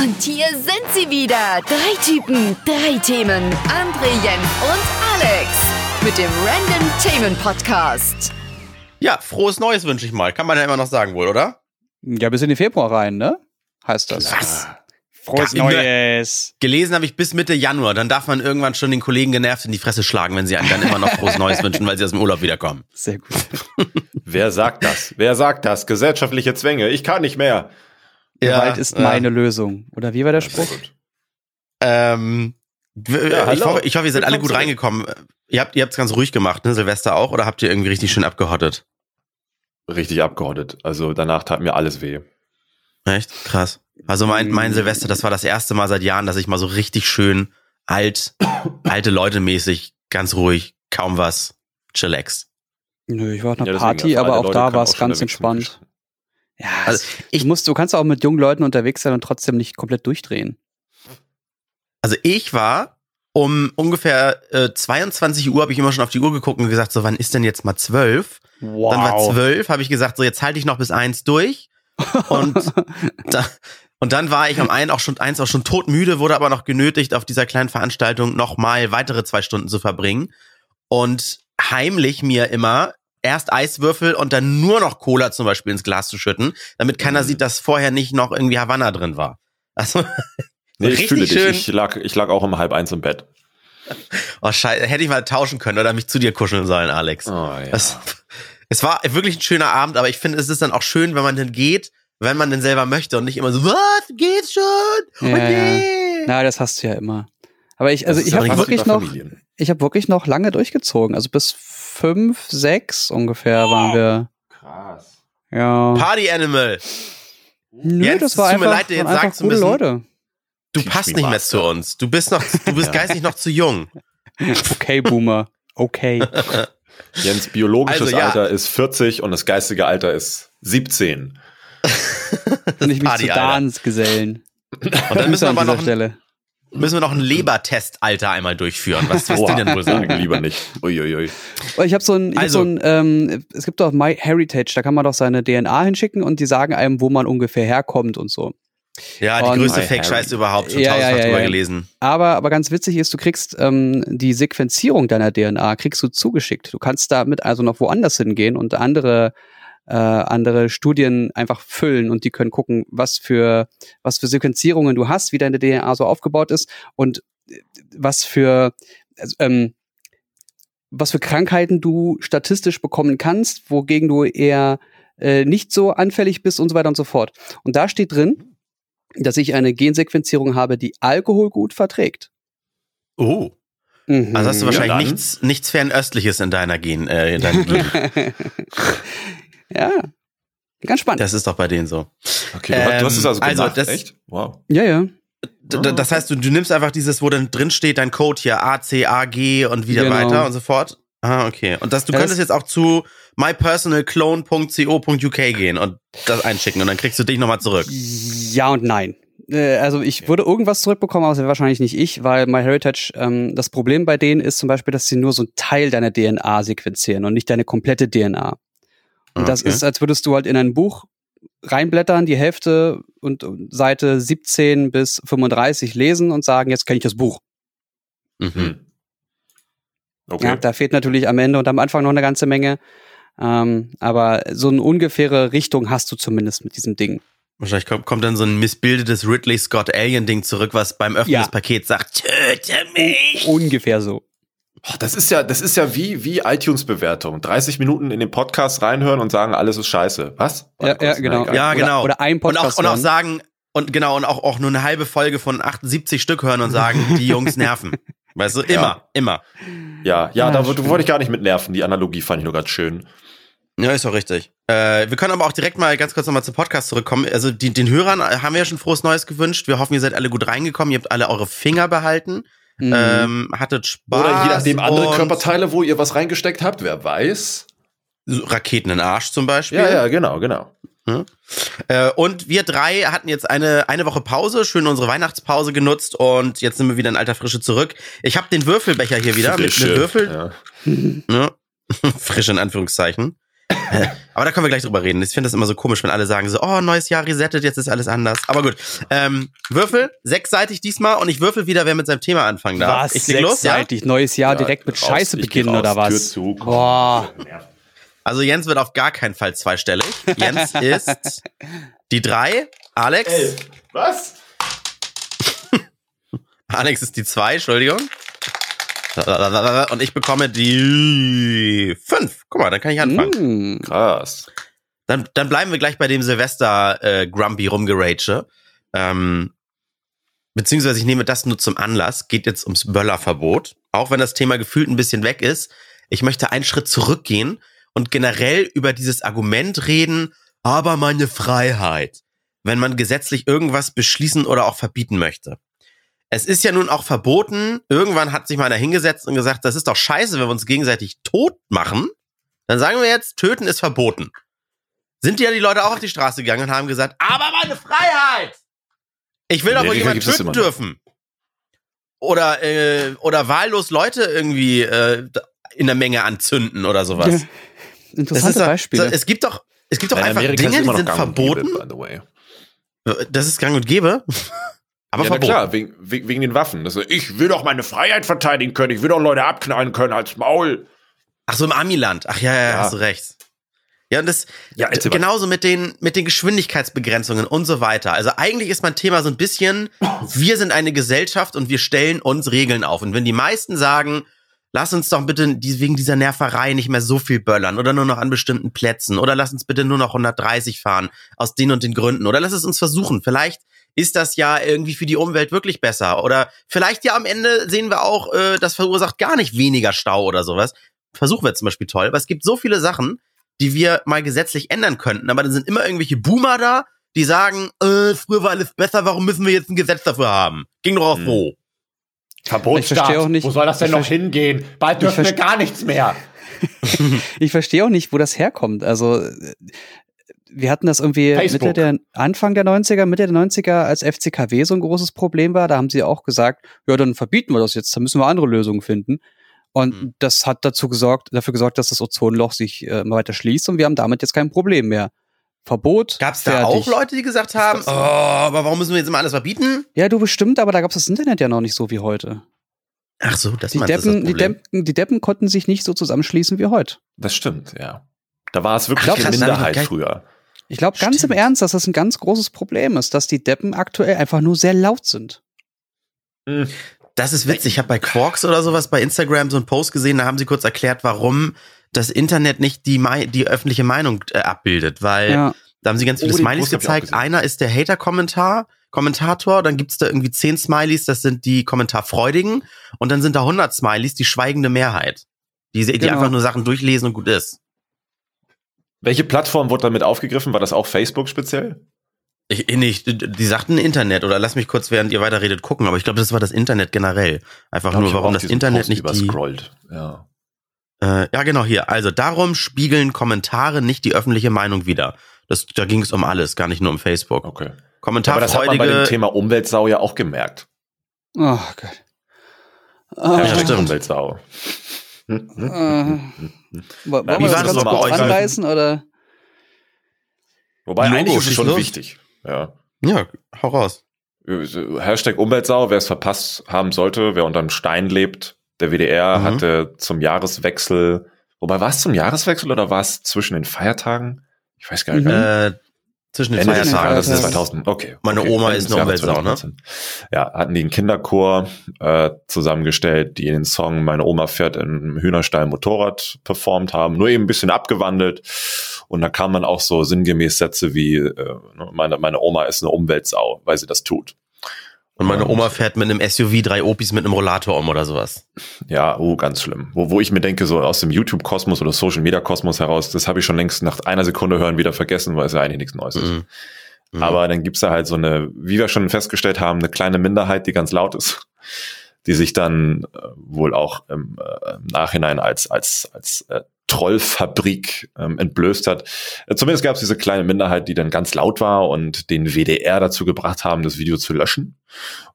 Und hier sind sie wieder. Drei Typen, drei Themen. André, Jens und Alex. Mit dem Random Themen Podcast. Ja, frohes Neues wünsche ich mal. Kann man ja immer noch sagen wohl, oder? Ja, bis in den Februar rein, ne? Heißt das. Was? Frohes Ja, Neues. Gelesen habe ich bis Mitte Januar. Dann darf man irgendwann schon den Kollegen genervt in die Fresse schlagen, wenn sie einem dann immer noch frohes Neues wünschen, weil sie aus dem Urlaub wiederkommen. Sehr gut. Wer sagt das? Wer sagt das? Gesellschaftliche Zwänge. Ich kann nicht mehr. Gewalt ist äh, meine Lösung. Oder wie war der Spruch? Ähm, Ja, ich, hoffe, ich hoffe, ihr seid alle Willkommen gut zurück. reingekommen. Ihr habt ihr habt's ganz ruhig gemacht, ne? Silvester auch, oder habt ihr irgendwie richtig schön abgehottet? Richtig abgehottet. Also danach tat mir alles weh. Echt? Krass. Also mein, mein Silvester, das war das erste Mal seit Jahren, dass ich mal so richtig schön alt, alte Leute mäßig, ganz ruhig, kaum was, chillax. Nö, ich war auf einer Ja, Party, aber auch Leute da war es ganz entspannt. Ja, Also ich, du, musst, du kannst auch mit jungen Leuten unterwegs sein und trotzdem nicht komplett durchdrehen. also ich war um ungefähr äh, 22 Uhr habe ich immer schon auf die Uhr geguckt und gesagt, so wann ist denn jetzt mal zwölf? Wow. Dann war zwölf, habe ich gesagt, so jetzt halte ich noch bis eins durch. Und, da, und dann war ich um ein auch schon eins auch schon todmüde, wurde aber noch genötigt, auf dieser kleinen Veranstaltung nochmal weitere zwei Stunden zu verbringen. Und heimlich mir immer erst Eiswürfel und dann nur noch Cola zum Beispiel ins Glas zu schütten, damit keiner Mhm. sieht, dass vorher nicht noch irgendwie Havanna drin war. Also, Nee, ich fühle dich. schön. Ich lag, ich lag auch um halb eins im Bett. oh Scheiße, hätte ich mal tauschen können oder mich zu dir kuscheln sollen, Alex. Oh, ja. Es, es war wirklich ein schöner Abend, aber ich finde, es ist dann auch schön, wenn man dann geht, wenn man denn selber möchte und nicht immer so, was, geht's schon? Ja, okay. Na, das hast du ja immer. Aber ich, also Das ich habe wirklich noch, Familien. ich habe wirklich noch lange durchgezogen. Also bis fünf, sechs ungefähr waren wir. Krass. Ja. Party Animal, Nö, Jens, das war tut mir einfach, leid, dir jetzt einfach zu gute müssen. Leute. du passt nicht mehr zu uns. Du bist noch, du bist geistig noch zu jung. Okay, Boomer. Okay. Jens biologisches Also, ja. Alter ist 40 und das geistige Alter ist 17. Und ich mich Party, zu. Dans gesellen. Und dann müssen wir aber noch, Stelle. Müssen wir noch ein Lebertest-Alter einmal durchführen. Was, was die denn wohl sagen? Lieber nicht. Uiuiui. Oh, Ich habe so ein, ich Also- hab so ein ähm, es gibt doch MyHeritage, da kann man doch seine DNA hinschicken und die sagen einem, wo man ungefähr herkommt und so. Ja, die Und- größte Fake-Scheiße überhaupt. Schon Ja, ja, tausendfach ja, drüber ja. gelesen. Aber, aber ganz witzig ist, du kriegst ähm, die Sequenzierung deiner DNA, kriegst du zugeschickt. Du kannst damit also noch woanders hingehen und andere äh, andere Studien einfach füllen und die können gucken, was für was für Sequenzierungen du hast, wie deine DNA so aufgebaut ist und äh, was für also, ähm, was für Krankheiten du statistisch bekommen kannst, wogegen du eher äh, nicht so anfällig bist und so weiter und so fort. Und da steht drin, dass ich eine Gensequenzierung habe, die Alkohol gut verträgt. Oh. Mhm. Also hast du Ja, wahrscheinlich dann. nichts, nichts Fernöstliches in deiner Gen, äh, in deinem Gen. ja, ganz spannend. Das ist doch bei denen so. Okay, du, hast- du hast es also Ähm, also gemacht, das- echt? Wow. ja, ja. D das heißt, du, du nimmst einfach dieses, wo dann drin steht, dein Code hier A, C, A, G und wieder Genau. weiter und so fort. Ah, okay. Und das, du Ja, könntest das- jetzt auch zu mypersonalclone.co.uk gehen und das einschicken und dann kriegst du dich nochmal zurück. Ja und nein. Äh, Also ich würde irgendwas zurückbekommen, aber es wäre wahrscheinlich nicht ich, weil MyHeritage, ähm, das Problem bei denen ist zum Beispiel, dass sie nur so einen Teil deiner DNA sequenzieren und nicht deine komplette DNA. Und das Okay. ist, als würdest du halt in ein Buch reinblättern, die Hälfte und Seite 17 bis 35 lesen und sagen, jetzt kenne ich das Buch. Mhm. Hm. Okay. Ja, da fehlt natürlich am Ende und am Anfang noch eine ganze Menge. Ähm, aber so eine ungefähre Richtung hast du zumindest mit diesem Ding. Wahrscheinlich kommt, kommt dann so ein missbildetes Ridley Scott Alien Ding zurück, was beim Öffnen Ja. des Pakets sagt, töte mich! Ungefähr so. Das ist ja, das ist ja wie, wie iTunes-Bewertung. 30 Minuten in den Podcast reinhören und sagen, alles ist scheiße. Was? Ja, ja, genau. Ja, Oder- genau. oder ein und auch, Podcast und auch sagen, und genau, und auch, auch nur eine halbe Folge von 78 Stück hören und sagen, die Jungs nerven. Weißt du, immer, immer. Ja, ja, Ah, da wollte ich gar nicht mit nerven. Die Analogie fand ich nur ganz schön. Ja, ist doch richtig. Äh, wir können aber auch direkt mal ganz kurz nochmal zum Podcast zurückkommen. Also die, den Hörern haben wir ja schon frohes Neues gewünscht. Wir hoffen, ihr seid alle gut reingekommen. Ihr habt alle eure Finger behalten. Mhm. Ähm, hattet Spaß. Oder je nachdem andere Körperteile, wo ihr was reingesteckt habt, wer weiß. Raketen in den Arsch zum Beispiel. Ja, ja, genau, genau. Äh, und wir drei hatten jetzt eine, eine Woche Pause, schön unsere Weihnachtspause genutzt und jetzt sind wir wieder in alter Frische zurück. Ich habe den Würfelbecher hier wieder mit, mit Würfel. Ja. Ne? Frisch in Anführungszeichen. Aber da können wir gleich drüber reden. Ich finde das immer so komisch, wenn alle sagen so, oh, neues Jahr resettet, jetzt ist alles anders. Aber gut. Ähm, Würfel, sechsseitig diesmal und ich würfel wieder, wer mit seinem Thema anfangen darf. Was? Ich leg los, ja? Sechsseitig, neues Jahr Ja, direkt mit raus, Scheiße beginnen raus, oder Tür was? zu, komm. Boah. Also Jens wird auf gar keinen Fall zweistellig. Jens ist die drei. Alex. Was? Alex ist die zwei, Entschuldigung. Und ich bekomme die fünf. Guck mal, dann kann ich anfangen. Mm. Krass. Dann, dann bleiben wir gleich bei dem Silvester äh, Grumpy rumgerage. Ähm, beziehungsweise ich nehme das nur zum Anlass. Geht jetzt ums Böllerverbot. Auch wenn das Thema gefühlt ein bisschen weg ist. Ich möchte einen Schritt zurückgehen und generell über dieses Argument reden, aber meine Freiheit, wenn man gesetzlich irgendwas beschließen oder auch verbieten möchte. Es ist ja nun auch verboten. Irgendwann hat sich mal einer hingesetzt und gesagt, das ist doch scheiße, wenn wir uns gegenseitig tot machen. Dann sagen wir jetzt, töten ist verboten. Sind ja die Leute auch auf die Straße gegangen und haben gesagt, aber meine Freiheit! Ich will doch wohl jemanden töten dürfen. Oder, äh, oder wahllos Leute irgendwie äh, in der Menge anzünden oder sowas. Ja, interessante doch- Beispiele. So, es gibt doch, es gibt doch In einfach Amerika Dinge, die sind gäbe, verboten. by the way. Das ist gang und gäbe. Aber ja, klar, wegen, wegen wegen den Waffen. Das, ich will doch meine Freiheit verteidigen können. Ich will doch Leute abknallen können als Maul. Ach so, im Amiland. Ach ja, ja, Ja. hast du recht. Ja, und das Ja, genauso mit den mit den Geschwindigkeitsbegrenzungen und so weiter. Also eigentlich ist mein Thema so ein bisschen, wir sind eine Gesellschaft und wir stellen uns Regeln auf. Und wenn die meisten sagen, lass uns doch bitte die, wegen dieser Nerverei nicht mehr so viel böllern oder nur noch an bestimmten Plätzen oder lass uns bitte nur noch 130 fahren aus den und den Gründen oder lass es uns versuchen. Vielleicht ist das ja irgendwie für die Umwelt wirklich besser oder vielleicht ja am Ende sehen wir auch, äh, das verursacht gar nicht weniger Stau oder sowas. Versuch wäre zum Beispiel toll, aber es gibt so viele Sachen, die wir mal gesetzlich ändern könnten. Aber dann sind immer irgendwelche Boomer da, die sagen, äh, früher war alles besser, warum müssen wir jetzt ein Gesetz dafür haben? Ging doch auf Hm. wo? Ich verstehe auch nicht- Wo soll das denn ich noch hingehen? Bald dürfen wir gar nichts mehr. Ich verstehe auch nicht, wo das herkommt. Also äh, wir hatten das irgendwie Facebook. Mitte der Anfang der 90er, Mitte der 90er, als FCKW so ein großes Problem war, da haben sie auch gesagt, ja, dann verbieten wir das jetzt, dann müssen wir andere Lösungen finden. Und Mhm. das hat dazu gesorgt, dafür gesorgt, dass das Ozonloch sich äh, immer weiter schließt und wir haben damit jetzt kein Problem mehr. Verbot. Gab es da fertig. auch Leute, die gesagt haben, oh, aber warum müssen wir jetzt immer alles verbieten? Ja, du bestimmt, aber da gab es das Internet ja noch nicht so wie heute. Ach so, das Die du, das ist Deppen, das die. Deppen, die Deppen konnten sich nicht so zusammenschließen wie heute. Das stimmt, ja. Da war es wirklich glaub, eine Minderheit früher. Ich glaube ganz im Stimmt. Ernst, dass das ein ganz großes Problem ist, dass die Deppen aktuell einfach nur sehr laut sind. Hm. Das ist witzig. Ich habe bei Quarks oder sowas bei Instagram so einen Post gesehen, da haben sie kurz erklärt, warum das Internet nicht die, die öffentliche Meinung äh, abbildet, weil Ja. da haben sie ganz viele Oh, Smileys gezeigt. Einer ist der Hater-Kommentar, Kommentator, dann gibt's da irgendwie zehn Smileys, das sind die Kommentarfreudigen und dann sind da 100 Smileys, die schweigende Mehrheit. Die, die Genau. einfach nur Sachen durchlesen und gut ist. Welche Plattform wurde damit aufgegriffen? War das auch Facebook speziell? Ich, nicht, die sagten Internet oder lass mich kurz, während ihr weiterredet, gucken, aber ich glaube, das war das Internet generell. Einfach nur, warum das Internet Post nicht die, überscrollt. Ja. Äh, ja, genau hier. Also darum spiegeln Kommentare nicht die öffentliche Meinung wider. Das, da ging es um alles, gar nicht nur um Facebook. Okay. Aber das hat man bei dem Thema Umweltsau ja auch gemerkt. Oh Gott. Ah, Hashtag stimmt. Umweltsau. Äh, wollen Wie wir war das bei kurz euch? anreißen oder? Wobei Logo, eigentlich ist es schon los. wichtig. Ja. ja, hau raus. Hashtag Umweltsau, wer es verpasst haben sollte, wer unter einem Stein lebt. Der WDR Mhm. hatte zum Jahreswechsel, wobei war es zum Jahreswechsel oder war es zwischen den Feiertagen? Ich weiß gar nicht. Mhm. Äh, zwischen den Ende Feiertagen. Jahres, das ist Feiertagen. 2000. Okay. Meine okay. Oma Ende ist eine Umweltsau, ne? 2019. Ja, hatten die einen Kinderchor äh, zusammengestellt, die den Song Meine Oma fährt im Hühnerstall Motorrad performt haben, nur eben ein bisschen abgewandelt. Und da kam dann auch so sinngemäß Sätze wie, äh, ne, meine, meine Oma ist eine Umweltsau, weil sie das tut. Und meine Oma fährt mit einem SUV drei Opis mit einem Rollator um oder sowas. Ja, oh, ganz schlimm. Wo, wo ich mir denke, so aus dem YouTube-Kosmos oder Social-Media-Kosmos heraus, das habe ich schon längst nach einer Sekunde hören wieder vergessen, weil es ja eigentlich nichts Neues ist. Mhm. Mhm. Aber dann gibt's da halt so eine, wie wir schon festgestellt haben, eine kleine Minderheit, die ganz laut ist, die sich dann äh, wohl auch im, äh, im Nachhinein als, als, als äh, Trollfabrik ähm, entblößt hat. Äh, zumindest gab es diese kleine Minderheit, die dann ganz laut war und den WDR dazu gebracht haben, das Video zu löschen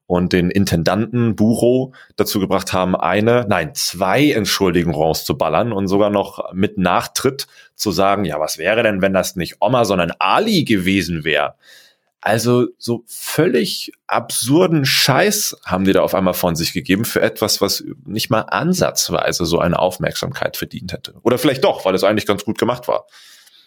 und den Intendanten Buro dazu gebracht haben, eine, nein, zwei Entschuldigungen rauszuballern und sogar noch mit Nachtritt zu sagen, ja, was wäre denn, wenn das nicht Oma, sondern Ali gewesen wäre? Also so völlig absurden Scheiß haben die da auf einmal von sich gegeben für etwas, was nicht mal ansatzweise so eine Aufmerksamkeit verdient hätte. Oder vielleicht doch, weil es eigentlich ganz gut gemacht war.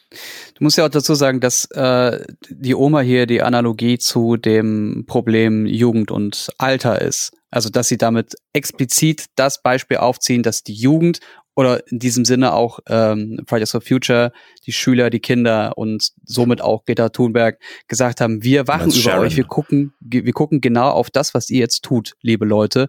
Du musst ja auch dazu sagen, dass äh, die Oma hier die Analogie zu dem Problem Jugend und Alter ist. Also dass sie damit explizit das Beispiel aufziehen, dass die Jugend oder in diesem Sinne auch ähm, Fridays for Future, die Schüler, die Kinder und somit auch Greta Thunberg gesagt haben, wir wachen über Sharon. euch, wir gucken, wir gucken genau auf das, was ihr jetzt tut, liebe Leute,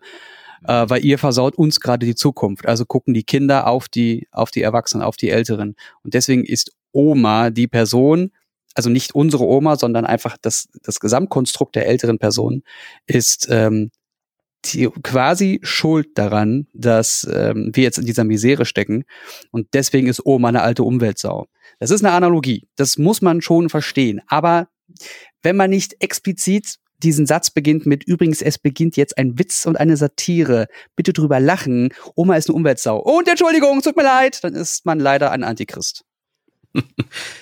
äh, weil ihr versaut uns gerade die Zukunft. Also gucken die Kinder auf die, auf die Erwachsenen, auf die Älteren. Und deswegen ist Oma die Person, also nicht unsere Oma, sondern einfach das, das Gesamtkonstrukt der älteren Person ist ähm, quasi schuld daran, dass ähm, wir jetzt in dieser Misere stecken. Und deswegen ist Oma eine alte Umweltsau. Das ist eine Analogie. Das muss man schon verstehen. Aber wenn man nicht explizit diesen Satz beginnt mit übrigens, es beginnt jetzt ein Witz und eine Satire. Bitte drüber lachen. Oma ist eine Umweltsau. Und Entschuldigung, tut mir leid, dann ist man leider ein Antichrist.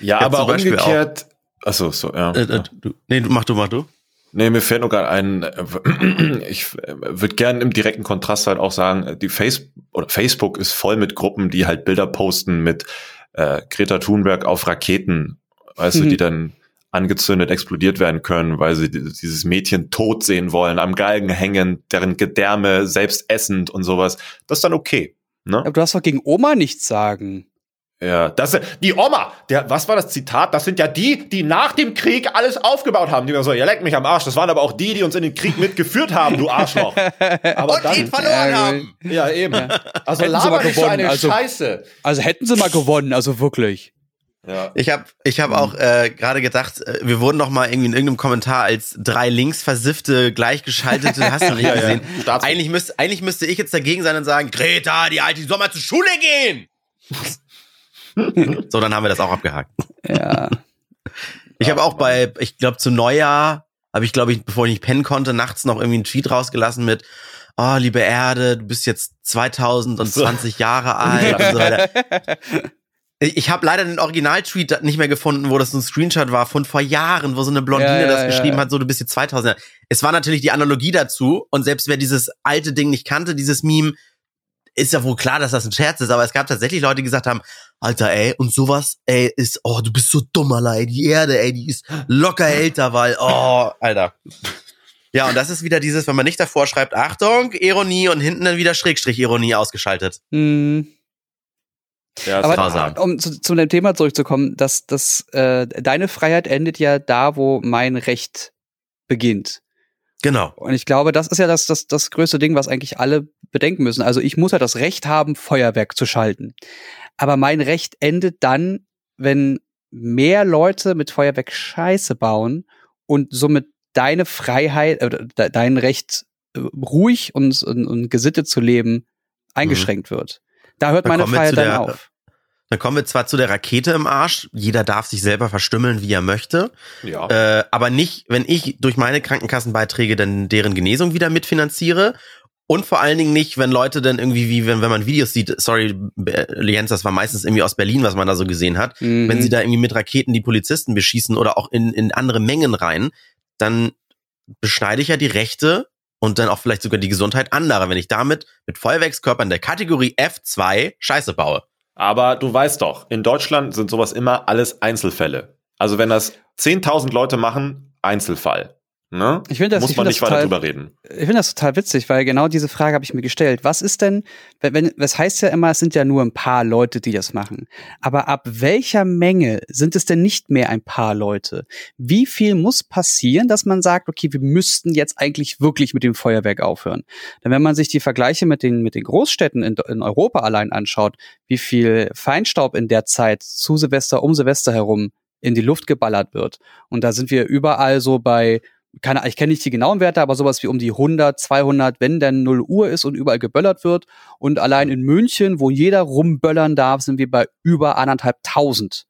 ja, aber umgekehrt. Achso, so, ja. Äh, äh, du, nee, mach du, mach du. Nee, mir fällt nur gerade ein, äh, ich äh, würde gerne im direkten Kontrast halt auch sagen, die Face oder Facebook ist voll mit Gruppen, die halt Bilder posten mit äh, Greta Thunberg auf Raketen, weißt mhm. du, die dann angezündet, explodiert werden können, weil sie dieses Mädchen tot sehen wollen, am Galgen hängen, deren Gedärme selbst essend und sowas. Das ist dann okay. Ne? Aber du hast doch gegen Oma nichts sagen. Ja, das die Oma, der, was war das Zitat? Das sind ja die, die nach dem Krieg alles aufgebaut haben. Die war so, ihr leckt mich am Arsch. Das waren aber auch die, die uns in den Krieg mitgeführt haben, du Arschloch. Aber Und dann, ihn verloren haben. Ja, eben. Also hätten laber nicht so eine also, Scheiße. Also hätten sie mal gewonnen, also wirklich. Ja. Ich habe ich hab auch äh, gerade gedacht, äh, wir wurden noch mal irgendwie in irgendeinem Kommentar als drei links versiffte, gleichgeschaltete, hast du nicht gesehen. Ja. Eigentlich, müsste, eigentlich müsste ich jetzt dagegen sein und sagen, Greta, die Alte, die soll mal zur Schule gehen. so, dann haben wir das auch abgehakt. Ja. Ich habe auch bei, ich glaube, zu Neujahr habe ich, glaube ich, bevor ich nicht pennen konnte, nachts noch irgendwie einen Tweet rausgelassen mit, oh, liebe Erde, du bist jetzt 2020 so. Jahre alt und so weiter. Ich habe leider den Original-Tweet nicht mehr gefunden, wo das so ein Screenshot war von vor Jahren, wo so eine Blondine ja, ja, das geschrieben ja. hat, so du bist jetzt 2000. Es war natürlich die Analogie dazu und selbst wer dieses alte Ding nicht kannte, dieses Meme, ist ja wohl klar, dass das ein Scherz ist, aber es gab tatsächlich Leute, die gesagt haben, Alter, ey, und sowas, ey, ist, oh, du bist so dumm, Alter, die Erde, ey, die ist locker älter, weil, oh, Alter. Ja, und das ist wieder dieses, wenn man nicht davor schreibt, Achtung, Ironie und hinten dann wieder Schrägstrich-Ironie ausgeschaltet. Mhm. Ja, aber grausam. um zu, zu dem Thema zurückzukommen, dass, dass äh, deine Freiheit endet ja da, wo mein Recht beginnt. Genau. Und ich glaube, das ist ja das, das, das größte Ding, was eigentlich alle bedenken müssen. Also ich muss ja das Recht haben, Feuerwerk zu schalten. Aber mein Recht endet dann, wenn mehr Leute mit Feuerwerk Scheiße bauen und somit deine Freiheit, äh, dein Recht, äh, ruhig und, und, und gesittet zu leben, eingeschränkt mhm. wird. Da hört meine Freiheit dann der, auf. Dann kommen wir zwar zu der Rakete im Arsch. Jeder darf sich selber verstümmeln, wie er möchte. Ja. Äh, aber nicht, wenn ich durch meine Krankenkassenbeiträge dann deren Genesung wieder mitfinanziere. Und vor allen Dingen nicht, wenn Leute dann irgendwie, wie wenn, wenn man Videos sieht, sorry, Jens, das war meistens irgendwie aus Berlin, was man da so gesehen hat, mhm. wenn sie da irgendwie mit Raketen die Polizisten beschießen oder auch in, in andere Mengen rein, dann beschneide ich ja die Rechte und dann auch vielleicht sogar die Gesundheit anderer, wenn ich damit mit Feuerwerkskörpern der Kategorie F2 Scheiße baue. Aber du weißt doch, in Deutschland sind sowas immer alles Einzelfälle. Also wenn das 10.000 Leute machen, Einzelfall. Ne? Ich finde das, muss ich man find nicht weiter drüber reden. Ich finde das total witzig, weil genau diese Frage habe ich mir gestellt. Was ist denn, wenn, das heißt ja immer, es sind ja nur ein paar Leute, die das machen. Aber ab welcher Menge sind es denn nicht mehr ein paar Leute? Wie viel muss passieren, dass man sagt, okay, wir müssten jetzt eigentlich wirklich mit dem Feuerwerk aufhören? Denn wenn man sich die Vergleiche mit den, mit den Großstädten in, in Europa allein anschaut, wie viel Feinstaub in der Zeit zu Silvester, um Silvester herum in die Luft geballert wird. Und da sind wir überall so bei keine, ich kenne nicht die genauen Werte, aber sowas wie um die 100, 200, wenn denn 0 Uhr ist und überall geböllert wird. Und allein in München, wo jeder rumböllern darf, sind wir bei über anderthalbtausend.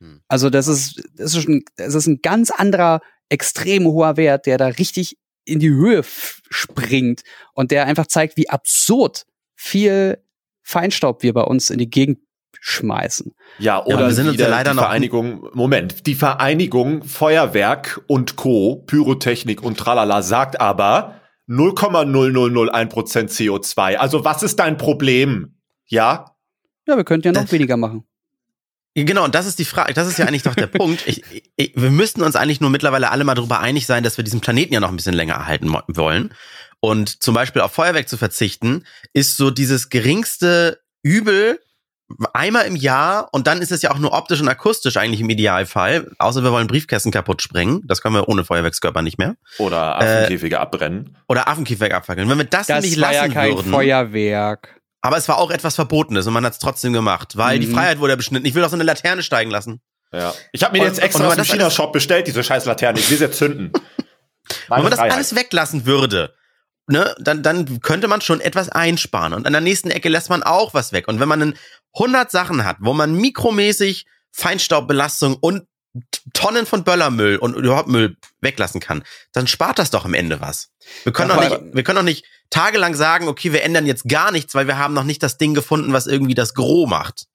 Hm. Also das ist, das ist, ein, das ist ein ganz anderer, extrem hoher Wert, der da richtig in die Höhe springt und der einfach zeigt, wie absurd viel Feinstaub wir bei uns in die Gegend schmeißen. Ja, oder Ja, wir sind uns ja leider die noch- Vereinigung, Moment, die Vereinigung Feuerwerk und Co., Pyrotechnik und tralala sagt aber 0,0001% CO2. Also was ist dein Problem? Ja? Ja, wir könnten ja noch Das- weniger machen. Genau, und das ist die Frage, das ist ja eigentlich doch der Punkt. Ich, ich, wir müssten uns eigentlich nur mittlerweile alle mal darüber einig sein, dass wir diesen Planeten ja noch ein bisschen länger erhalten wollen. Und zum Beispiel auf Feuerwerk zu verzichten, ist so dieses geringste Übel einmal im Jahr und dann ist es ja auch nur optisch und akustisch eigentlich im Idealfall. Außer wir wollen Briefkästen kaputt sprengen. Das können wir ohne Feuerwerkskörper nicht mehr. Oder Äh, Affenkäfige abbrennen. Oder Affenkiefwerk abfackeln. Wenn wir das, Das nicht war ja lassen kein würden. Feuerwerk. Aber es war auch etwas Verbotenes und man hat es trotzdem gemacht, weil die Mhm. Freiheit wurde ja beschnitten. Ich will doch so eine Laterne steigen lassen. Ja. Ich habe mir Und- jetzt extra und wenn aus dem China-Shop bestellt, diese scheiß Laterne. Ich will sie jetzt zünden. Wenn Meine man das Freiheit. alles weglassen würde, ne, dann, dann könnte man schon etwas einsparen. Und an der nächsten Ecke lässt man auch was weg. Und wenn man dann 100 Sachen hat, wo man mikromäßig Feinstaubbelastung und Tonnen von Böllermüll und überhaupt Müll weglassen kann, dann spart das doch am Ende was. Wir können, doch nicht, wir können doch nicht tagelang sagen, okay, wir ändern jetzt gar nichts, weil wir haben noch nicht das Ding gefunden, was irgendwie das Gros macht.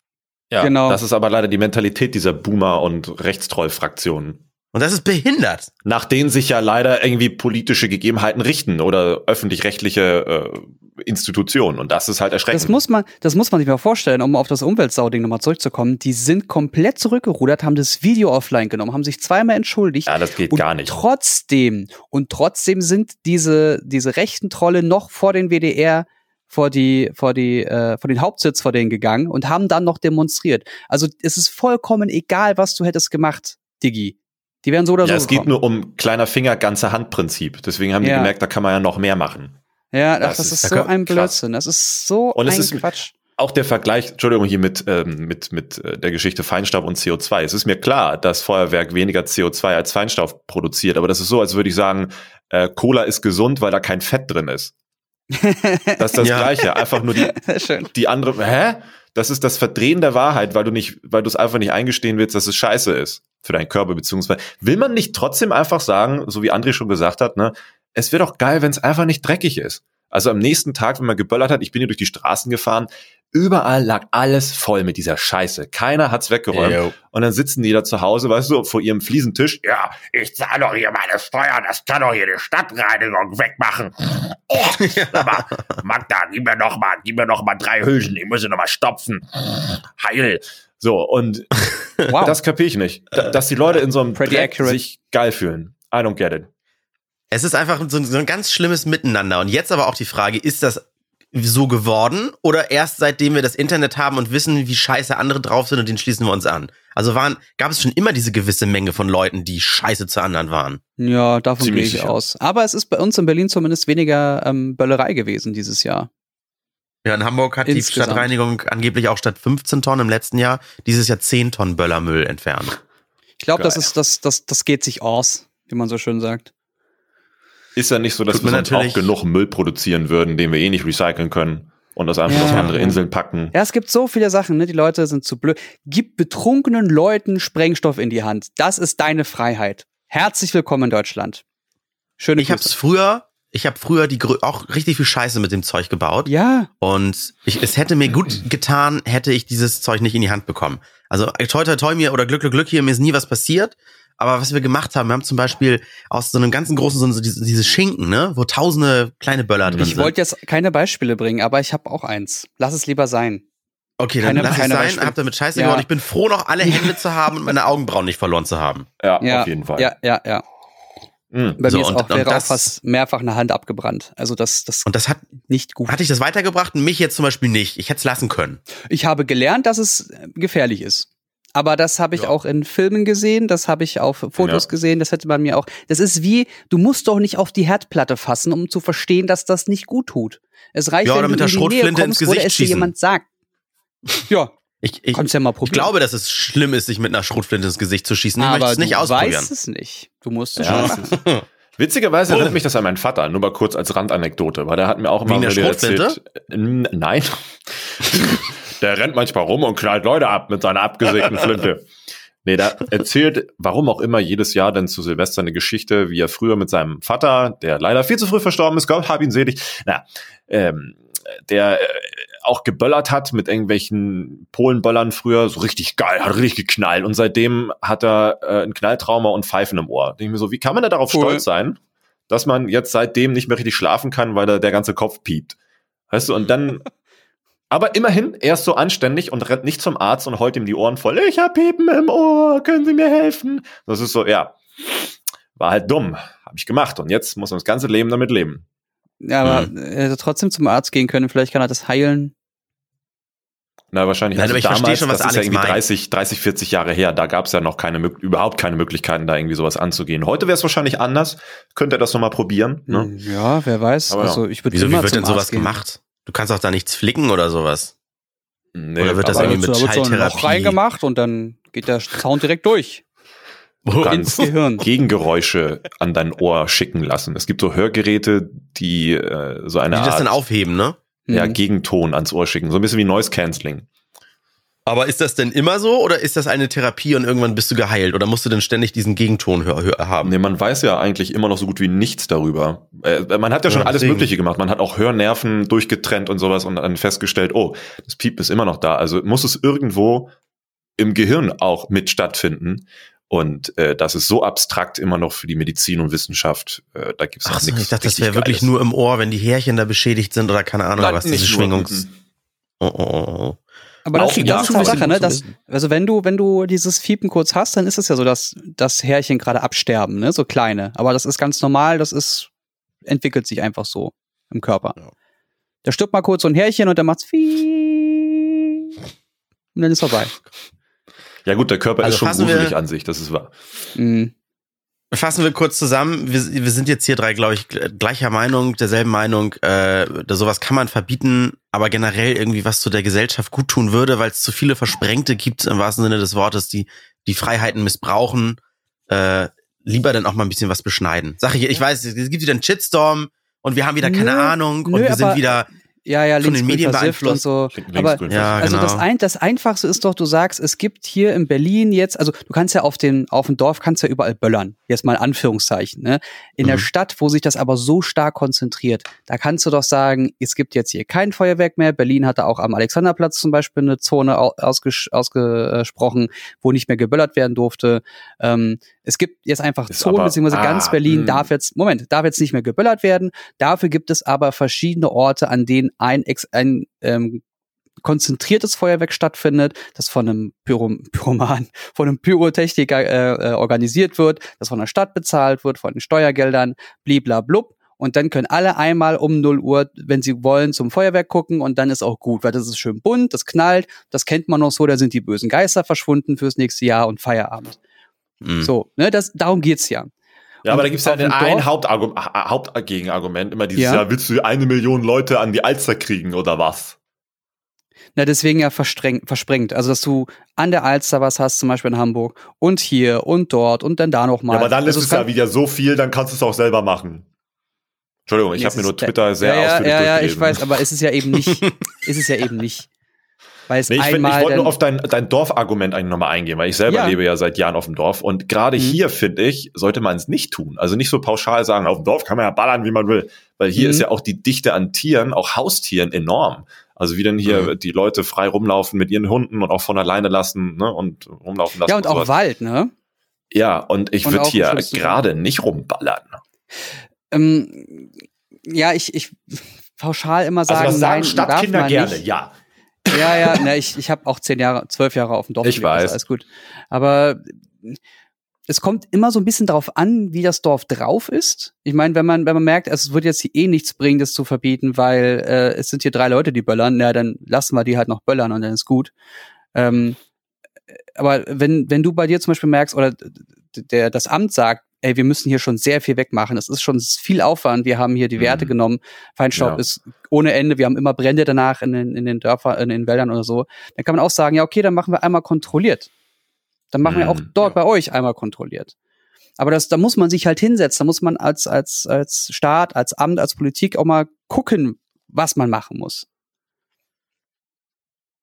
Ja, Genau. Das ist aber leider die Mentalität dieser Boomer- und Rechtstroll-Fraktionen. Und das ist behindert. Nach denen sich ja leider irgendwie politische Gegebenheiten richten oder öffentlich-rechtliche äh, Institutionen. Und das ist halt erschreckend. Das muss man, das muss man sich mal vorstellen, um auf das Umweltsauding nochmal zurückzukommen. Die sind komplett zurückgerudert, haben das Video offline genommen, haben sich zweimal entschuldigt. ja, das geht und gar nicht. Trotzdem, und trotzdem sind diese, diese rechten Trolle noch vor den WDR vor die, vor die, äh, vor den Hauptsitz vor denen gegangen und haben dann noch demonstriert. Also es ist vollkommen egal, was du hättest gemacht, Digi. Die wären so oder Ja, so es geht nur um kleiner Finger, ganze Hand-Prinzip. Deswegen haben die Ja. gemerkt, da kann man ja noch mehr machen. Ja, ach, das das, ist ist so krass. ein Blödsinn. Das ist so Und es ein ist- Quatsch. Auch der Vergleich, Entschuldigung, hier mit, ähm, mit, mit äh, der Geschichte Feinstaub und CO2. Es ist mir klar, dass Feuerwerk weniger CO2 als Feinstaub produziert, aber das ist so, als würde ich sagen, äh, Cola ist gesund, weil da kein Fett drin ist. Das ist das Ja. Gleiche. Einfach nur die, die andere, hä? Das ist das Verdrehen der Wahrheit, weil du nicht, weil du es einfach nicht eingestehen willst, dass es scheiße ist für deinen Körper, beziehungsweise will man nicht trotzdem einfach sagen, so wie André schon gesagt hat, ne, es wäre doch geil, wenn es einfach nicht dreckig ist. Also am nächsten Tag, wenn man geböllert hat, ich bin hier durch die Straßen gefahren, überall lag alles voll mit dieser Scheiße. Keiner hat's weggeräumt. Jo. Und dann sitzen die da zu Hause, weißt du, vor ihrem Fliesentisch. Ja, ich zahle doch hier meine Steuern, das kann doch hier die Stadtreinigung wegmachen. Oh, aber Magda, gib mir noch mal, gib mir noch mal drei Hülsen, ich muss sie noch mal stopfen. Heil. So, und Wow. das kapier ich nicht. Da- Dass die Leute in so einem Pretty Dreck accurate. sich geil fühlen. I don't get it. Es ist einfach so, ein- so ein ganz schlimmes Miteinander. Und jetzt aber auch die Frage, ist das so geworden oder erst seitdem wir das Internet haben und wissen, wie scheiße andere drauf sind und den schließen wir uns an? Also waren, gab es schon immer diese gewisse Menge von Leuten, die scheiße zu anderen waren. Ja, davon gehe Ziemlich ich sicher. aus. Aber es ist bei uns in Berlin zumindest weniger ähm, Böllerei gewesen dieses Jahr. Ja, in Hamburg hat die Insgesamt. Stadtreinigung angeblich auch statt 15 Tonnen im letzten Jahr dieses Jahr 10 Tonnen Böllermüll entfernt. Ich glaube, das ist das, das, das geht sich aus, wie man so schön sagt. Ist ja nicht so, dass Tut wir sonst natürlich- auch genug Müll produzieren würden, den wir eh nicht recyceln können und das einfach Ja. auf andere Inseln packen. Ja, es gibt so viele Sachen, ne? Die Leute sind zu blöd. Gib betrunkenen Leuten Sprengstoff in die Hand. Das ist deine Freiheit. Herzlich willkommen in Deutschland. Schöne Ich hab's früher, ich habe früher die auch richtig viel Scheiße mit dem Zeug gebaut. Ja, Und ich, es hätte mir gut getan, hätte ich dieses Zeug nicht in die Hand bekommen. Also toi toi toi mir oder Glück Glück Glück hier, mir ist nie was passiert. Aber was wir gemacht haben, wir haben zum Beispiel aus so einem ganzen großen, so, so diese, diese Schinken, ne, wo tausende kleine Böller drin ich sind. wollte jetzt keine Beispiele bringen, aber ich habe auch eins. Lass es lieber sein. okay, dann keine- lass es keine sein, Beispiele. hab damit Scheiße Ja. gebaut. Ich bin froh, noch alle Hände zu haben und meine Augenbrauen nicht verloren zu haben. Ja, Ja, auf jeden Fall. Ja, ja, ja. Mhm. Bei So, mir ist und- auch, und wäre auch das- fast mehrfach eine Hand abgebrannt. Also das, das Und das hat, nicht gut. hatte ich das weitergebracht und mich jetzt zum Beispiel nicht. Ich hätte es lassen können. Ich habe gelernt, dass es äh, gefährlich ist. Aber das habe ich Ja. auch in Filmen gesehen, das habe ich auf Fotos Ja. gesehen, das hätte man mir auch. Das ist wie, du musst doch nicht auf die Herdplatte fassen, um zu verstehen, dass das nicht gut tut. Es reicht, Ja, wenn oder du mit der in die Nähe Schrotflinte kommst, ins oder Gesicht es dir jemand sagt. Ja, Ich, ich, kannst ja mal ich glaube, dass es schlimm ist, sich mit einer Schrotflinte ins Gesicht zu schießen. Ich möchte aber es nicht du ausprobieren. weißt es nicht. Du musst es Ja. schießen. Witzigerweise erinnert mich das an meinen Vater, nur mal kurz als Randanekdote, weil der hat mir auch immer wieder Schrotflinte? N- Nein. der rennt manchmal rum und knallt Leute ab mit seiner abgesägten Flinte. Nee, der erzählt, warum auch immer, jedes Jahr dann zu Silvester eine Geschichte, wie er früher mit seinem Vater, der leider viel zu früh verstorben ist, Gott hab ihn selig, na, ähm, der äh, auch geböllert hat mit irgendwelchen Polenböllern früher, so richtig geil, hat richtig geknallt. Und seitdem hat er äh, ein Knalltrauma und Pfeifen im Ohr. Denke ich mir so, wie kann man denn darauf Cool. stolz sein, dass man jetzt seitdem nicht mehr richtig schlafen kann, weil da der ganze Kopf piept? Weißt du, und dann, aber immerhin, er ist so anständig und rennt nicht zum Arzt und heult ihm die Ohren voll. Ich hab Piepen im Ohr, können Sie mir helfen? Das ist so, ja, war halt dumm, habe ich gemacht. Und jetzt muss man das ganze Leben damit leben. Ja, aber er hätte trotzdem zum Arzt gehen können. Vielleicht kann er das heilen. Na, wahrscheinlich. Nein, aber ich verstehe schon, was das ist ja Alex irgendwie meint. 30, 30, 40 Jahre her. Da gab es ja noch keine, überhaupt keine Möglichkeiten, da irgendwie sowas anzugehen. Heute wäre es wahrscheinlich anders. Könnte er das nochmal probieren. Ne? Ja, wer weiß. Aber also ich würde Wieso, immer wie wird zum denn sowas gehen. gemacht? Du kannst auch da nichts flicken oder sowas. Nee, Oder wird das aber irgendwie mit da wird so Schalltherapie? reingemacht und dann geht der Sound direkt durch. du Ins kannst Gehirn. Gegengeräusche an dein Ohr schicken lassen. Es gibt so Hörgeräte, die äh, so eine Die das Art dann aufheben, ne? ja, Hm. Gegenton ans Ohr schicken. So ein bisschen wie Noise Cancelling. Aber ist das denn immer so oder ist das eine Therapie und irgendwann bist du geheilt oder musst du denn ständig diesen Gegenton haben? Nee, man weiß ja eigentlich immer noch so gut wie nichts darüber. Äh, man hat ja schon Ja, alles. Mögliche gemacht. Man hat auch Hörnerven durchgetrennt und sowas und dann festgestellt, oh, das Piep ist immer noch da. Also muss es irgendwo im Gehirn auch mit stattfinden. Und äh, das ist so abstrakt immer noch für die Medizin und Wissenschaft. Äh, da gibt's Ach auch so, nichts. ich dachte, das wäre wirklich nur im Ohr, wenn die Härchen da beschädigt sind oder keine Ahnung, Nein, was diese. Schwingungs... Mhm. Oh, oh, oh, oh. Aber das Auch ist ja, ganze wissen, Sache, ne? Das, wissen. also wenn du, wenn du dieses Fiepen kurz hast, dann ist es ja so, dass das Härchen gerade absterben, ne? So kleine. Aber das ist ganz normal, das ist, entwickelt sich einfach so im Körper. Ja. Da stirbt mal kurz so ein Härchen und dann macht's und dann ist vorbei. Ja gut, der Körper Also ist schon gruselig an sich, das ist wahr. Mhm. Fassen wir kurz zusammen. Wir, wir sind jetzt hier drei, glaube ich, gleicher Meinung, derselben Meinung. Äh, sowas kann man verbieten, aber generell irgendwie was zu der Gesellschaft gut tun würde, weil es zu viele Versprengte gibt, im wahrsten Sinne des Wortes, die die Freiheiten missbrauchen. Äh, lieber dann auch mal ein bisschen was beschneiden. Sag ich, ich weiß, es gibt wieder einen Shitstorm und wir haben wieder keine Nö, Ahnung und nö, wir sind wieder Ja, ja, Von den Medien und so. Aber Ja, Also genau. das, ein, das Einfachste ist doch, du sagst, es gibt hier in Berlin jetzt, also du kannst ja auf den auf dem Dorf kannst ja überall böllern, jetzt mal in Anführungszeichen. Ne? In der Mhm. Stadt, wo sich das aber so stark konzentriert, da kannst du doch sagen, es gibt jetzt hier kein Feuerwerk mehr. Berlin hatte auch am Alexanderplatz zum Beispiel eine Zone au- ausges ausgesprochen, wo nicht mehr geböllert werden durfte. Ähm, es gibt jetzt einfach Ist Zonen, aber- beziehungsweise ah, ganz Berlin mh. darf jetzt, Moment, darf jetzt nicht mehr geböllert werden. Dafür gibt es aber verschiedene Orte, an denen ein, ein ähm, konzentriertes Feuerwerk stattfindet, das von einem Pyro Pyroman, von einem Pyrotechniker äh, äh, organisiert wird, das von der Stadt bezahlt wird, von den Steuergeldern, bliblablub. Und dann können alle einmal um 0 Uhr, wenn sie wollen, zum Feuerwerk gucken und dann ist auch gut, weil das ist schön bunt, das knallt, das kennt man noch so, da sind die bösen Geister verschwunden fürs nächste Jahr und Feierabend. mh. So, ne, das, darum geht's ja. Ja, aber da Und gibt's ja den ein Hauptgegenargument, immer dieses, Ja. ja. willst du eine Million Leute an die Alster kriegen oder was? Na, deswegen ja versprengt. Also, dass du an der Alster was hast, zum Beispiel in Hamburg, und hier und dort und dann da noch mal. Ja, aber dann ist also, es ja wieder so viel, dann kannst du es auch selber machen. Entschuldigung, ich Nee, habe es mir nur Twitter sehr ja, ja, ausführlich Ja, ja, ich weiß, aber ist es ja eben nicht. ist es ja eben nicht. Weil es Nee, ich, find, ich wollte nur auf dein, dein Dorfargument eigentlich nochmal eingehen, weil ich selber Ja. lebe ja seit Jahren auf dem Dorf und gerade Mhm. hier, finde ich, sollte man es nicht tun. Also nicht so pauschal sagen, auf dem Dorf kann man ja ballern, wie man will. Weil hier Mhm. ist ja auch die Dichte an Tieren, auch Haustieren, enorm. Also wie denn hier Mhm. die Leute frei rumlaufen mit ihren Hunden und auch von alleine lassen ne, und rumlaufen lassen. ja, und auch sowas. Wald, ne? Ja, und ich Und würde hier gerade nicht rumballern. Ähm, ja, ich, ich pauschal immer sagen, also das sagen nein, Stadtkinder gerne, ja. Ja, ja, ne, ich, ich habe auch zehn Jahre, zwölf Jahre auf dem Dorf Ich gelebt, weiß. Alles gut. Aber es kommt immer so ein bisschen darauf an, wie das Dorf drauf ist. Ich meine, wenn man, wenn man merkt, es wird jetzt hier eh nichts bringen, das zu verbieten, weil äh, es sind hier drei Leute, die böllern, na, dann lassen wir die halt noch böllern und dann ist gut. Ähm, aber wenn, wenn du bei dir zum Beispiel merkst, oder der, das Amt sagt, ey, wir müssen hier schon sehr viel wegmachen, es ist schon viel Aufwand, wir haben hier die Werte Mhm. genommen, Feinstaub Ja. ist ohne Ende, wir haben immer Brände danach in den, in den Dörfern, in den Wäldern oder so, dann kann man auch sagen, ja, okay, dann machen wir einmal kontrolliert. Dann machen wir auch Mhm, dort ja. bei euch einmal kontrolliert. Aber das, da muss man sich halt hinsetzen. Da muss man als, als, als Staat, als Amt, als Politik auch mal gucken, was man machen muss.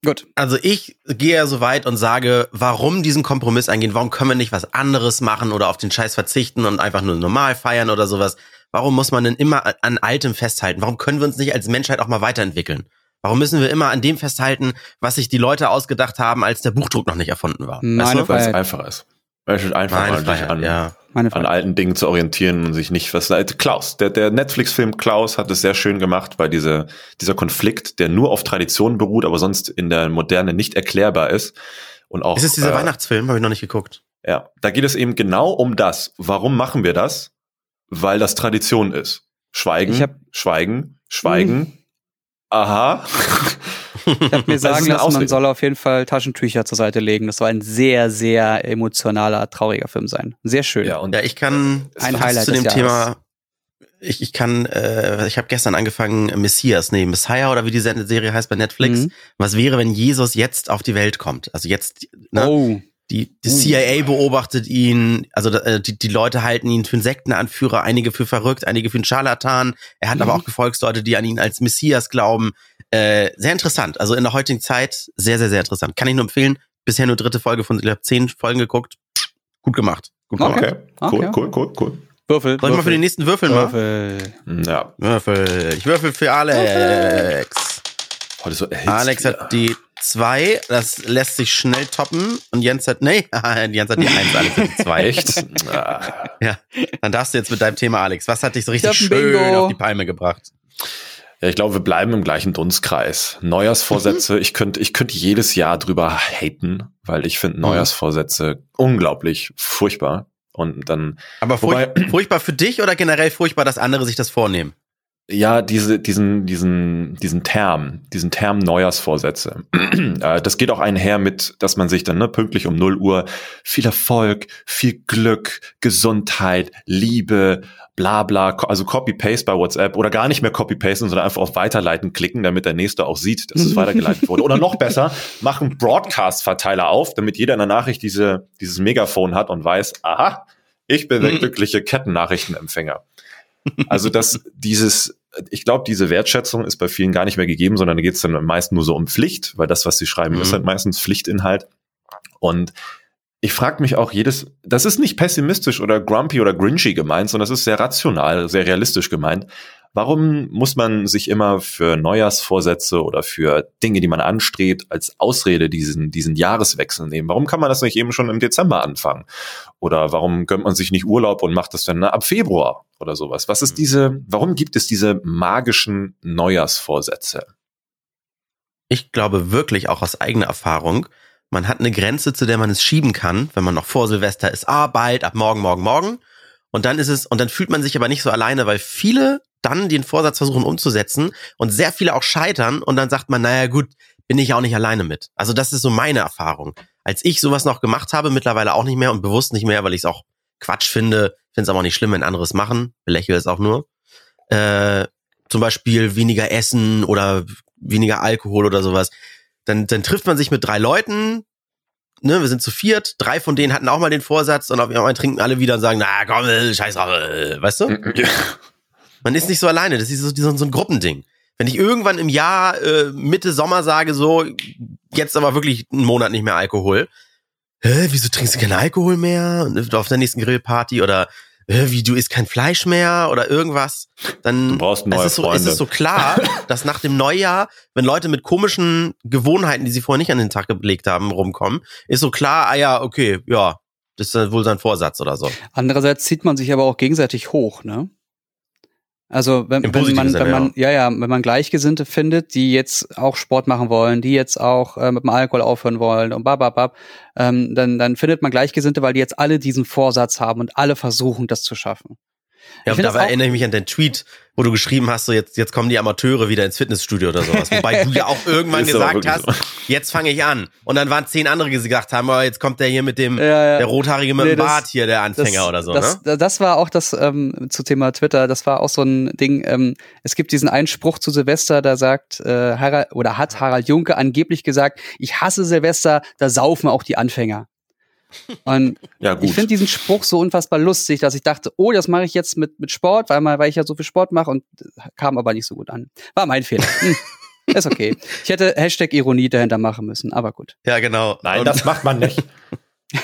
Gut. Also ich gehe ja so weit und sage, warum diesen Kompromiss eingehen? Warum können wir nicht was anderes machen oder auf den Scheiß verzichten und einfach nur normal feiern oder sowas? Warum muss man denn immer an Altem festhalten? Warum können wir uns nicht als Menschheit auch mal weiterentwickeln? Warum müssen wir immer an dem festhalten, was sich die Leute ausgedacht haben, als der Buchdruck noch nicht erfunden war? Meine Weil es einfach ist. Weil es einfach Meine Freiheit, an, ja. an alten Dingen zu orientieren und sich nicht was. Klaus, der, der Netflix-Film Klaus hat es sehr schön gemacht, weil diese, dieser Konflikt, der nur auf Tradition beruht, aber sonst in der Moderne nicht erklärbar ist. Und auch. Ist es dieser äh, Weihnachtsfilm? Habe ich noch nicht geguckt. Ja, da geht es eben genau um das. Warum machen wir das? Weil das Tradition ist. Schweigen, Ich hab- schweigen, schweigen. Mhm. Aha. Ich habe mir sagen lassen, man soll auf jeden Fall Taschentücher zur Seite legen. Das soll ein sehr, sehr emotionaler, trauriger Film sein. Sehr schön. Ja, und Ja, ich kann Ein Highlight zu dem Thema. Ich, ich kann, äh, ich habe gestern angefangen, Messias, nee, Messiah oder wie die Serie heißt bei Netflix. Mhm. Was wäre, wenn Jesus jetzt auf die Welt kommt? Also jetzt, ne, Oh. die, die Uh. CIA beobachtet ihn, also äh, die, die Leute halten ihn für einen Sektenanführer, einige für verrückt, einige für einen Scharlatan. Er hat Mhm. aber auch Gefolgsleute, die an ihn als Messias glauben. Äh, sehr interessant. Also in der heutigen Zeit sehr, sehr, sehr interessant. Kann ich nur empfehlen. Bisher nur dritte Folge von, ich glaube, zehn Folgen geguckt. Gut gemacht. Gut gemacht. Okay. okay. Cool, cool, cool, cool. Würfel. Soll ich mal für den nächsten Würfeln machen? Würfel. Ja, Würfel. Ich würfel für Alex. heute so Alex hat die zwei. Das lässt sich schnell toppen. Und Jens hat, nee, Jens hat die eins, Alex hat die zwei. Echt? Ja, dann darfst du jetzt mit deinem Thema, Alex. Was hat dich so richtig schön Bingo. auf die Palme gebracht? Ja, ich glaube, wir bleiben im gleichen Dunstkreis. Neujahrsvorsätze, ich könnte ich könnte jedes Jahr drüber haten, weil ich finde Neujahrsvorsätze unglaublich furchtbar. Und dann, Aber furch Wobei- furchtbar für dich oder generell furchtbar, dass andere sich das vornehmen? ja, diese, diesen, diesen, diesen Term, diesen Term Neujahrsvorsätze. Äh, das geht auch einher mit, dass man sich dann ne, pünktlich um 0 Uhr viel Erfolg, viel Glück, Gesundheit, Liebe, bla bla, also Copy-Paste bei WhatsApp oder gar nicht mehr Copy-Pasten, sondern einfach auf Weiterleiten klicken, damit der Nächste auch sieht, dass es weitergeleitet wurde. Oder noch besser, machen Broadcast-Verteiler auf, damit jeder in der Nachricht diese, dieses Megafon hat und weiß, aha, ich bin der Mhm. glückliche Kettennachrichtenempfänger. Also dass dieses, ich glaube, diese Wertschätzung ist bei vielen gar nicht mehr gegeben, sondern da geht es dann meist nur so um Pflicht, weil das, was sie schreiben, Mhm. ist halt meistens Pflichtinhalt. Und ich frage mich auch jedes, das ist nicht pessimistisch oder grumpy oder grinchy gemeint, sondern das ist sehr rational, sehr realistisch gemeint. Warum muss man sich immer für Neujahrsvorsätze oder für Dinge, die man anstrebt, als Ausrede diesen, diesen Jahreswechsel nehmen? Warum kann man das nicht eben schon im Dezember anfangen? Oder warum gönnt man sich nicht Urlaub und macht das dann ab Februar oder sowas? Was ist diese, warum gibt es diese magischen Neujahrsvorsätze? Ich glaube wirklich auch aus eigener Erfahrung, man hat eine Grenze, zu der man es schieben kann, wenn man noch vor Silvester ist, ah, bald, ab morgen, morgen, morgen. Und dann ist es, und dann fühlt man sich aber nicht so alleine, weil viele dann den Vorsatz versuchen umzusetzen und sehr viele auch scheitern und dann sagt man, naja gut, bin ich auch nicht alleine mit. Also das ist so meine Erfahrung. Als ich sowas noch gemacht habe, mittlerweile auch nicht mehr und bewusst nicht mehr, weil ich es auch Quatsch finde, finde es aber auch nicht schlimm, wenn andere es machen, belächle es auch nur. Äh, zum Beispiel weniger Essen oder weniger Alkohol oder sowas. Dann, dann trifft man sich mit drei Leuten, ne, wir sind zu viert, drei von denen hatten auch mal den Vorsatz und auf einmal trinken alle wieder und sagen, na komm, scheiß drauf, weißt du? Man ist nicht so alleine, das ist so, so, so ein Gruppending. Wenn ich irgendwann im Jahr äh, Mitte Sommer sage, so, jetzt aber wirklich einen Monat nicht mehr Alkohol, hä, wieso trinkst du keinen Alkohol mehr? Und auf der nächsten Grillparty oder wie, du isst kein Fleisch mehr oder irgendwas, dann Du brauchst neue es ist so, Freunde. Es ist so klar, dass nach dem Neujahr, wenn Leute mit komischen Gewohnheiten, die sie vorher nicht an den Tag gelegt haben, rumkommen, ist so klar, ah ja, okay, ja, das ist wohl sein Vorsatz oder so. Andererseits zieht man sich aber auch gegenseitig hoch, ne? Also wenn, wenn man, Sinne, wenn man, ja, ja, wenn man Gleichgesinnte findet, die jetzt auch Sport machen wollen, die jetzt auch äh, mit dem Alkohol aufhören wollen und bababab, ähm, dann, dann findet man Gleichgesinnte, weil die jetzt alle diesen Vorsatz haben und alle versuchen, das zu schaffen. Ja, Ich find da das auch- erinnere ich mich an den Tweet, wo du geschrieben hast, so jetzt, jetzt kommen die Amateure wieder ins Fitnessstudio oder sowas. Wobei du ja auch irgendwann gesagt hast, jetzt fange ich an. Und dann waren zehn andere, die gesagt haben, aber jetzt kommt der hier mit dem, Ja, ja. der rothaarige mit Nee, dem das- Bart hier, der Anfänger das, oder so, das, ne? das war auch das ähm, zu Thema Twitter. Das war auch so ein Ding. Ähm, es gibt diesen einen Spruch zu Silvester, da sagt äh, Harald oder hat Harald Junke angeblich gesagt: Ich hasse Silvester, da saufen auch die Anfänger. Und Ja, gut. ich finde diesen Spruch so unfassbar lustig, dass ich dachte, oh, das mache ich jetzt mit, mit Sport, weil, mal, weil ich ja so viel Sport mache und kam aber nicht so gut an. War mein Fehler. Hm. Ist okay. Ich hätte Hashtag Ironie dahinter machen müssen, aber gut. Ja, genau. Nein, Und das macht man nicht.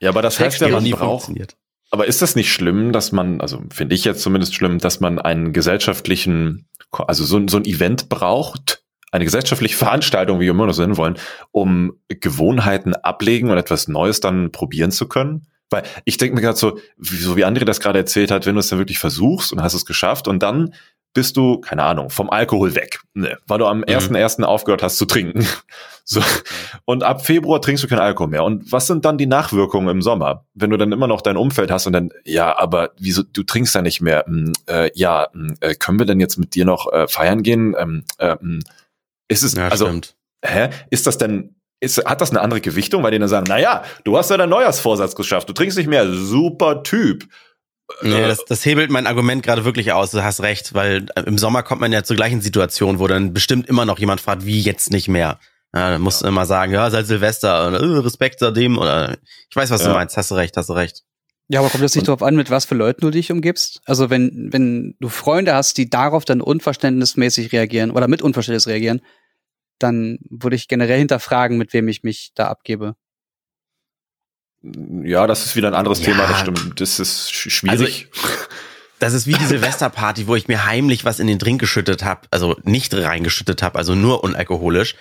ja, aber das heißt ja, man braucht. funktioniert. Aber ist das nicht schlimm, dass man, also finde ich jetzt zumindest schlimm, dass man einen gesellschaftlichen, also so, so ein Event braucht, eine gesellschaftliche Veranstaltung, wie wir immer noch nennen wollen, um Gewohnheiten ablegen und etwas Neues dann probieren zu können? Weil ich denke mir gerade so, so wie André das gerade erzählt hat, wenn du es dann wirklich versuchst und hast es geschafft und dann bist du, keine Ahnung, vom Alkohol weg, ne, weil du am ersten ersten aufgehört hast zu trinken. So. Und ab Februar trinkst du keinen Alkohol mehr. Und was sind dann die Nachwirkungen im Sommer? Wenn du dann immer noch dein Umfeld hast und dann, ja, aber wieso, du trinkst ja nicht mehr. Hm, äh, ja, hm, äh, können wir denn jetzt mit dir noch äh, feiern gehen? Ähm, äh, hm, ist es, Ja, also, stimmt. hä? Ist das denn, ist, hat das eine andere Gewichtung? Weil die dann sagen, na ja, du hast ja deinen Neujahrsvorsatz geschafft, du trinkst nicht mehr, super Typ. Nee, Äh, das, das hebelt mein Argument gerade wirklich aus. Du hast recht, weil äh, im Sommer kommt man ja zur gleichen Situation, wo dann bestimmt immer noch jemand fragt, wie jetzt nicht mehr. Ja, dann musst du immer sagen, ja, seit Silvester oder äh, Respekt vor dem oder ich weiß, was du Ja. meinst. Hast du recht, hast du recht. Ja, aber kommt das nicht darauf an, mit was für Leuten du dich umgibst? Also wenn, wenn du Freunde hast, die darauf dann unverständnismäßig reagieren oder mit Unverständnis reagieren, dann würde ich generell hinterfragen, mit wem ich mich da abgebe. Ja, das ist wieder ein anderes Ja. Thema, das stimmt. Das ist sch- schwierig. Das ist wie die Silvesterparty, wo ich mir heimlich was in den Drink geschüttet habe, also nicht reingeschüttet habe, also nur unalkoholisch.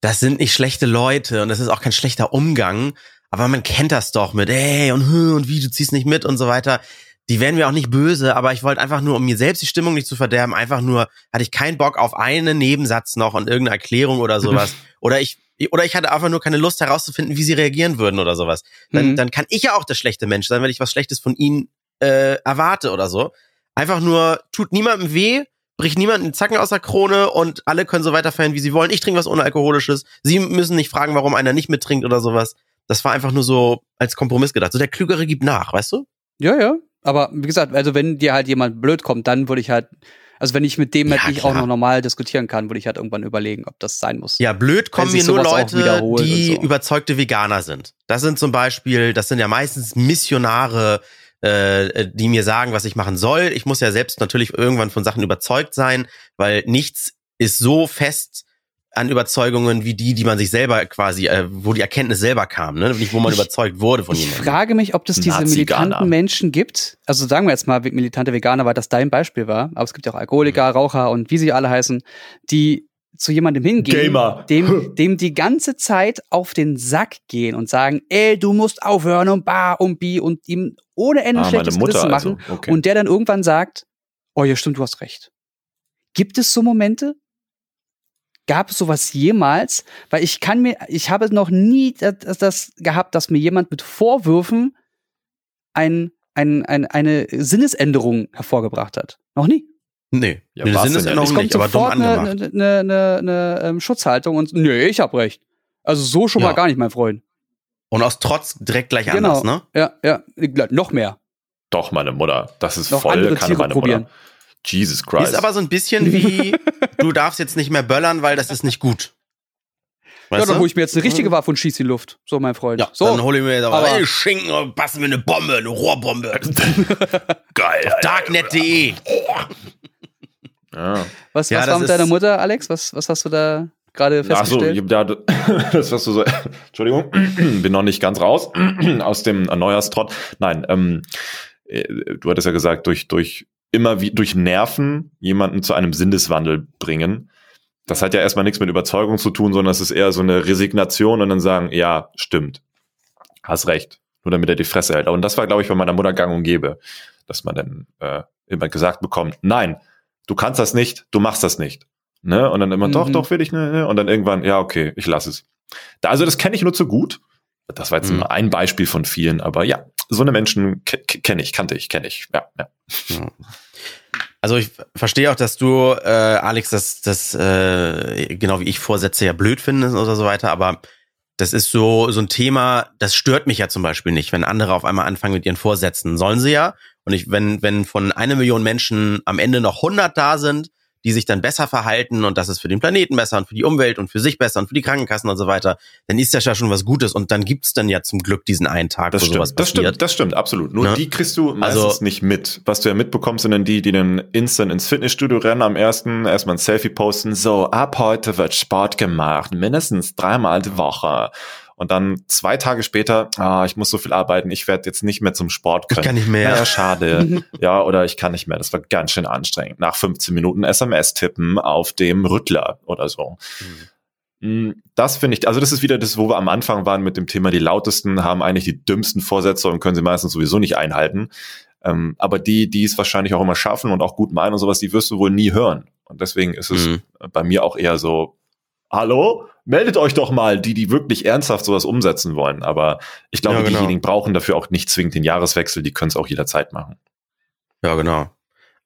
Das sind nicht schlechte Leute und das ist auch kein schlechter Umgang, aber man kennt das doch mit, ey, und, und wie, du ziehst nicht mit und so weiter. Die wären mir auch nicht böse, aber ich wollte einfach nur, um mir selbst die Stimmung nicht zu verderben, einfach nur, hatte ich keinen Bock auf einen Nebensatz noch und irgendeine Erklärung oder sowas. oder ich, oder ich hatte einfach nur keine Lust herauszufinden, wie sie reagieren würden oder sowas. Dann, Mhm. dann kann ich ja auch der schlechte Mensch sein, wenn ich was Schlechtes von ihnen äh, erwarte oder so. Einfach nur, tut niemandem weh, bricht niemanden den Zacken aus der Krone und alle können so weiter feiern, wie sie wollen. Ich trinke was Unalkoholisches. Sie müssen nicht fragen, warum einer nicht mittrinkt oder sowas. Das war einfach nur so als Kompromiss gedacht. So der Klügere gibt nach, weißt du? Ja, ja. Aber wie gesagt, also wenn dir halt jemand blöd kommt, dann würde ich halt, also wenn ich mit dem Ja, halt nicht auch noch normal diskutieren kann, würde ich halt irgendwann überlegen, ob das sein muss. Ja, blöd kommen mir nur Leute, die so. überzeugte Veganer sind. Das sind zum Beispiel, das sind ja meistens Missionare, äh, die mir sagen, was ich machen soll. Ich muss ja selbst natürlich irgendwann von Sachen überzeugt sein, weil nichts ist so fest an Überzeugungen wie die, die man sich selber quasi, äh, wo die Erkenntnis selber kam, ne? Nicht, wo man Ich- überzeugt wurde von Ich jemandem. frage mich, ob es diese militanten Menschen gibt. Also sagen wir jetzt mal militante Veganer, weil das dein Beispiel war. Aber es gibt ja auch Alkoholiker, Mhm. Raucher und wie sie alle heißen, die zu jemandem hingehen, Gamer. dem, dem die ganze Zeit auf den Sack gehen und sagen, ey, du musst aufhören und bar und bi und ihm ohne Ende Ah, schlechtes Gewissen machen. also. Okay. Und der dann irgendwann sagt, oh ja, stimmt, du hast recht. Gibt es so Momente? Gab es sowas jemals? Weil ich kann mir, ich habe noch nie das, das gehabt, dass mir jemand mit Vorwürfen ein, ein, ein, eine Sinnesänderung hervorgebracht hat. Noch nie. Nee, Ja, eine Sinnesänderung ja Es kommt nicht, aber dumm sofort eine, angemacht. eine, eine, eine, ähm, Schutzhaltung und nee, ich hab recht. Also so schon Ja. mal gar nicht, mein Freund. Und aus Trotz direkt gleich Genau. anders, ne? Ja, ja, noch mehr. Doch, meine Mutter. Das ist Noch voll, kann meine probieren. Jesus Christ. Ist aber so ein bisschen wie, du darfst jetzt nicht mehr böllern, weil das ist nicht gut. ja, Weißt dann du? hole ich mir jetzt eine richtige Waffe und schieß in die Luft. So, mein Freund. Ja, so. dann hole ich mir jetzt aber, aber- ey, Schinken und passen mir eine Bombe, eine Rohrbombe. geil. Darknet.de. Ja. Was, Ja, was war mit deiner Mutter, Alex? Was, was hast du da gerade Ach so, festgestellt? ich- ja, das was du so, Entschuldigung, bin noch nicht ganz raus aus dem Neujahrstrott. Nein, ähm, äh, du hattest ja gesagt, durch, durch immer wie, durch Nerven jemanden zu einem Sinneswandel bringen. Das hat ja erstmal nichts mit Überzeugung zu tun, sondern es ist eher so eine Resignation und dann sagen, ja, stimmt. Hast recht. Nur damit er die Fresse hält. Und das war, glaube ich, bei meiner Mutter gang und gäbe, dass man dann äh, immer gesagt bekommt, nein, du kannst das nicht, du machst das nicht. Ne? Und dann immer, doch, Mhm. doch, will ich, ne, ne? Und dann irgendwann, ja, okay, ich lass es. Da, also das kenne ich nur zu gut. Das war jetzt Mhm. nur ein Beispiel von vielen, aber ja, so eine Menschen ke- ke- kenne ich, kannte ich, kenne ich. Ja, ja. Also ich verstehe auch, dass du, äh, Alex, das, das äh, genau wie ich Vorsätze ja blöd findest oder so weiter, aber das ist so, so ein Thema, das stört mich ja zum Beispiel nicht, wenn andere auf einmal anfangen mit ihren Vorsätzen. Sollen sie ja. Und ich, wenn, wenn von einer Million Menschen am Ende noch 100 da sind, die sich dann besser verhalten und das ist für den Planeten besser und für die Umwelt und für sich besser und für die Krankenkassen und so weiter, dann ist das ja schon was Gutes und dann gibt's dann ja zum Glück diesen einen Tag, Das wo stimmt, sowas das passiert. stimmt, das stimmt, absolut. Nur Ne? die kriegst du meistens Also- nicht mit. Was du ja mitbekommst, sind dann die, die dann instant ins Fitnessstudio rennen am ersten, erstmal ein Selfie posten, so, ab heute wird Sport gemacht, mindestens dreimal die Woche. Und dann zwei Tage später, ah, ich muss so viel arbeiten, ich werde jetzt nicht mehr zum Sport Ich können. kann nicht mehr. Naja, schade. ja, oder ich kann nicht mehr. Das war ganz schön anstrengend. Nach 15 Minuten SMS tippen auf dem Rüttler oder so. Mm, Das finde ich, also das ist wieder das, wo wir am Anfang waren mit dem Thema, die lautesten haben eigentlich die dümmsten Vorsätze und können sie meistens sowieso nicht einhalten. Ähm, aber die, die es wahrscheinlich auch immer schaffen und auch gut meinen und sowas, die wirst du wohl nie hören. Und deswegen ist es Mhm. bei mir auch eher so, hallo, meldet euch doch mal, die, die wirklich ernsthaft sowas umsetzen wollen. Aber ich glaube, Ja, genau. diejenigen brauchen dafür auch nicht zwingend den Jahreswechsel, die können es auch jederzeit machen. Ja, genau.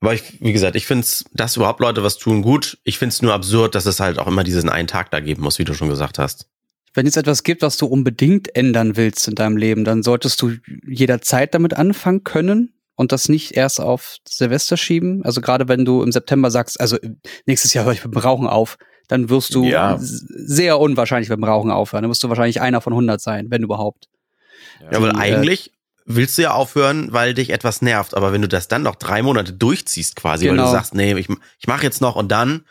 Aber ich, wie gesagt, ich find's, dass überhaupt Leute was tun, gut. Ich find's nur absurd, dass es halt auch immer diesen einen Tag da geben muss, wie du schon gesagt hast. Wenn es etwas gibt, was du unbedingt ändern willst in deinem Leben, dann solltest du jederzeit damit anfangen können und das nicht erst auf Silvester schieben. Also gerade wenn du im September sagst, also äh, nächstes Jahr höre ich mit dem Rauchen auf, dann wirst du Ja. sehr unwahrscheinlich mit dem Rauchen aufhören. Dann wirst du wahrscheinlich einer von 100 sein, wenn überhaupt. Ja, weil Die, äh, eigentlich willst du ja aufhören, weil dich etwas nervt. Aber wenn du das dann noch drei Monate durchziehst quasi, weil Genau. du sagst, nee, ich, ich mache jetzt noch und dann,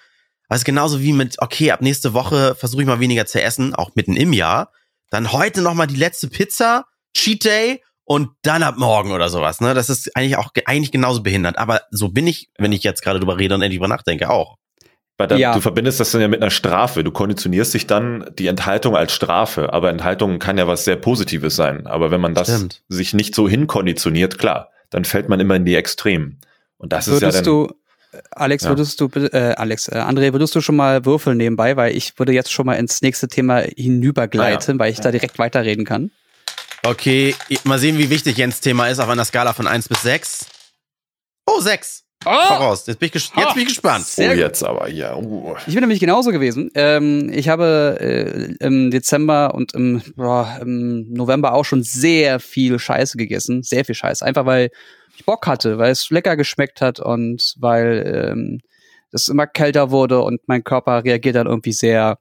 ist genauso wie mit, okay, ab nächste Woche versuche ich mal weniger zu essen, auch mitten im Jahr. Dann heute noch mal die letzte Pizza, Cheat Day und dann ab morgen oder sowas. Ne, das ist eigentlich auch ge- eigentlich genauso behindert. Aber so bin ich, wenn ich jetzt gerade drüber rede und endlich drüber nachdenke, auch. Weil dann, Ja. du verbindest das dann ja mit einer Strafe. Du konditionierst dich dann die Enthaltung als Strafe. Aber Enthaltung kann ja was sehr Positives sein. Aber wenn man das Stimmt. sich nicht so hinkonditioniert, klar, dann fällt man immer in die Extremen. Und das ist ja Würdest dann. du, Alex, Ja. würdest du, bitte- äh, Alex, äh, André, würdest du schon mal würfeln nebenbei, weil ich würde jetzt schon mal ins nächste Thema hinübergleiten, weil ich da direkt weiterreden kann. Okay, mal sehen, wie wichtig Jens Thema ist auf einer Skala von 1 bis 6. Oh, 6. Voraus. Jetzt bin ich, ges jetzt bin ich gespannt. oh, Sehr gut. jetzt aber, ja. Uh. Ich bin nämlich genauso gewesen. Ähm, ich habe äh, im Dezember und im, boah, im November auch schon sehr viel Scheiße gegessen. Sehr viel Scheiße. Einfach weil ich Bock hatte, weil es lecker geschmeckt hat und weil ähm, es immer kälter wurde und mein Körper reagiert dann irgendwie sehr,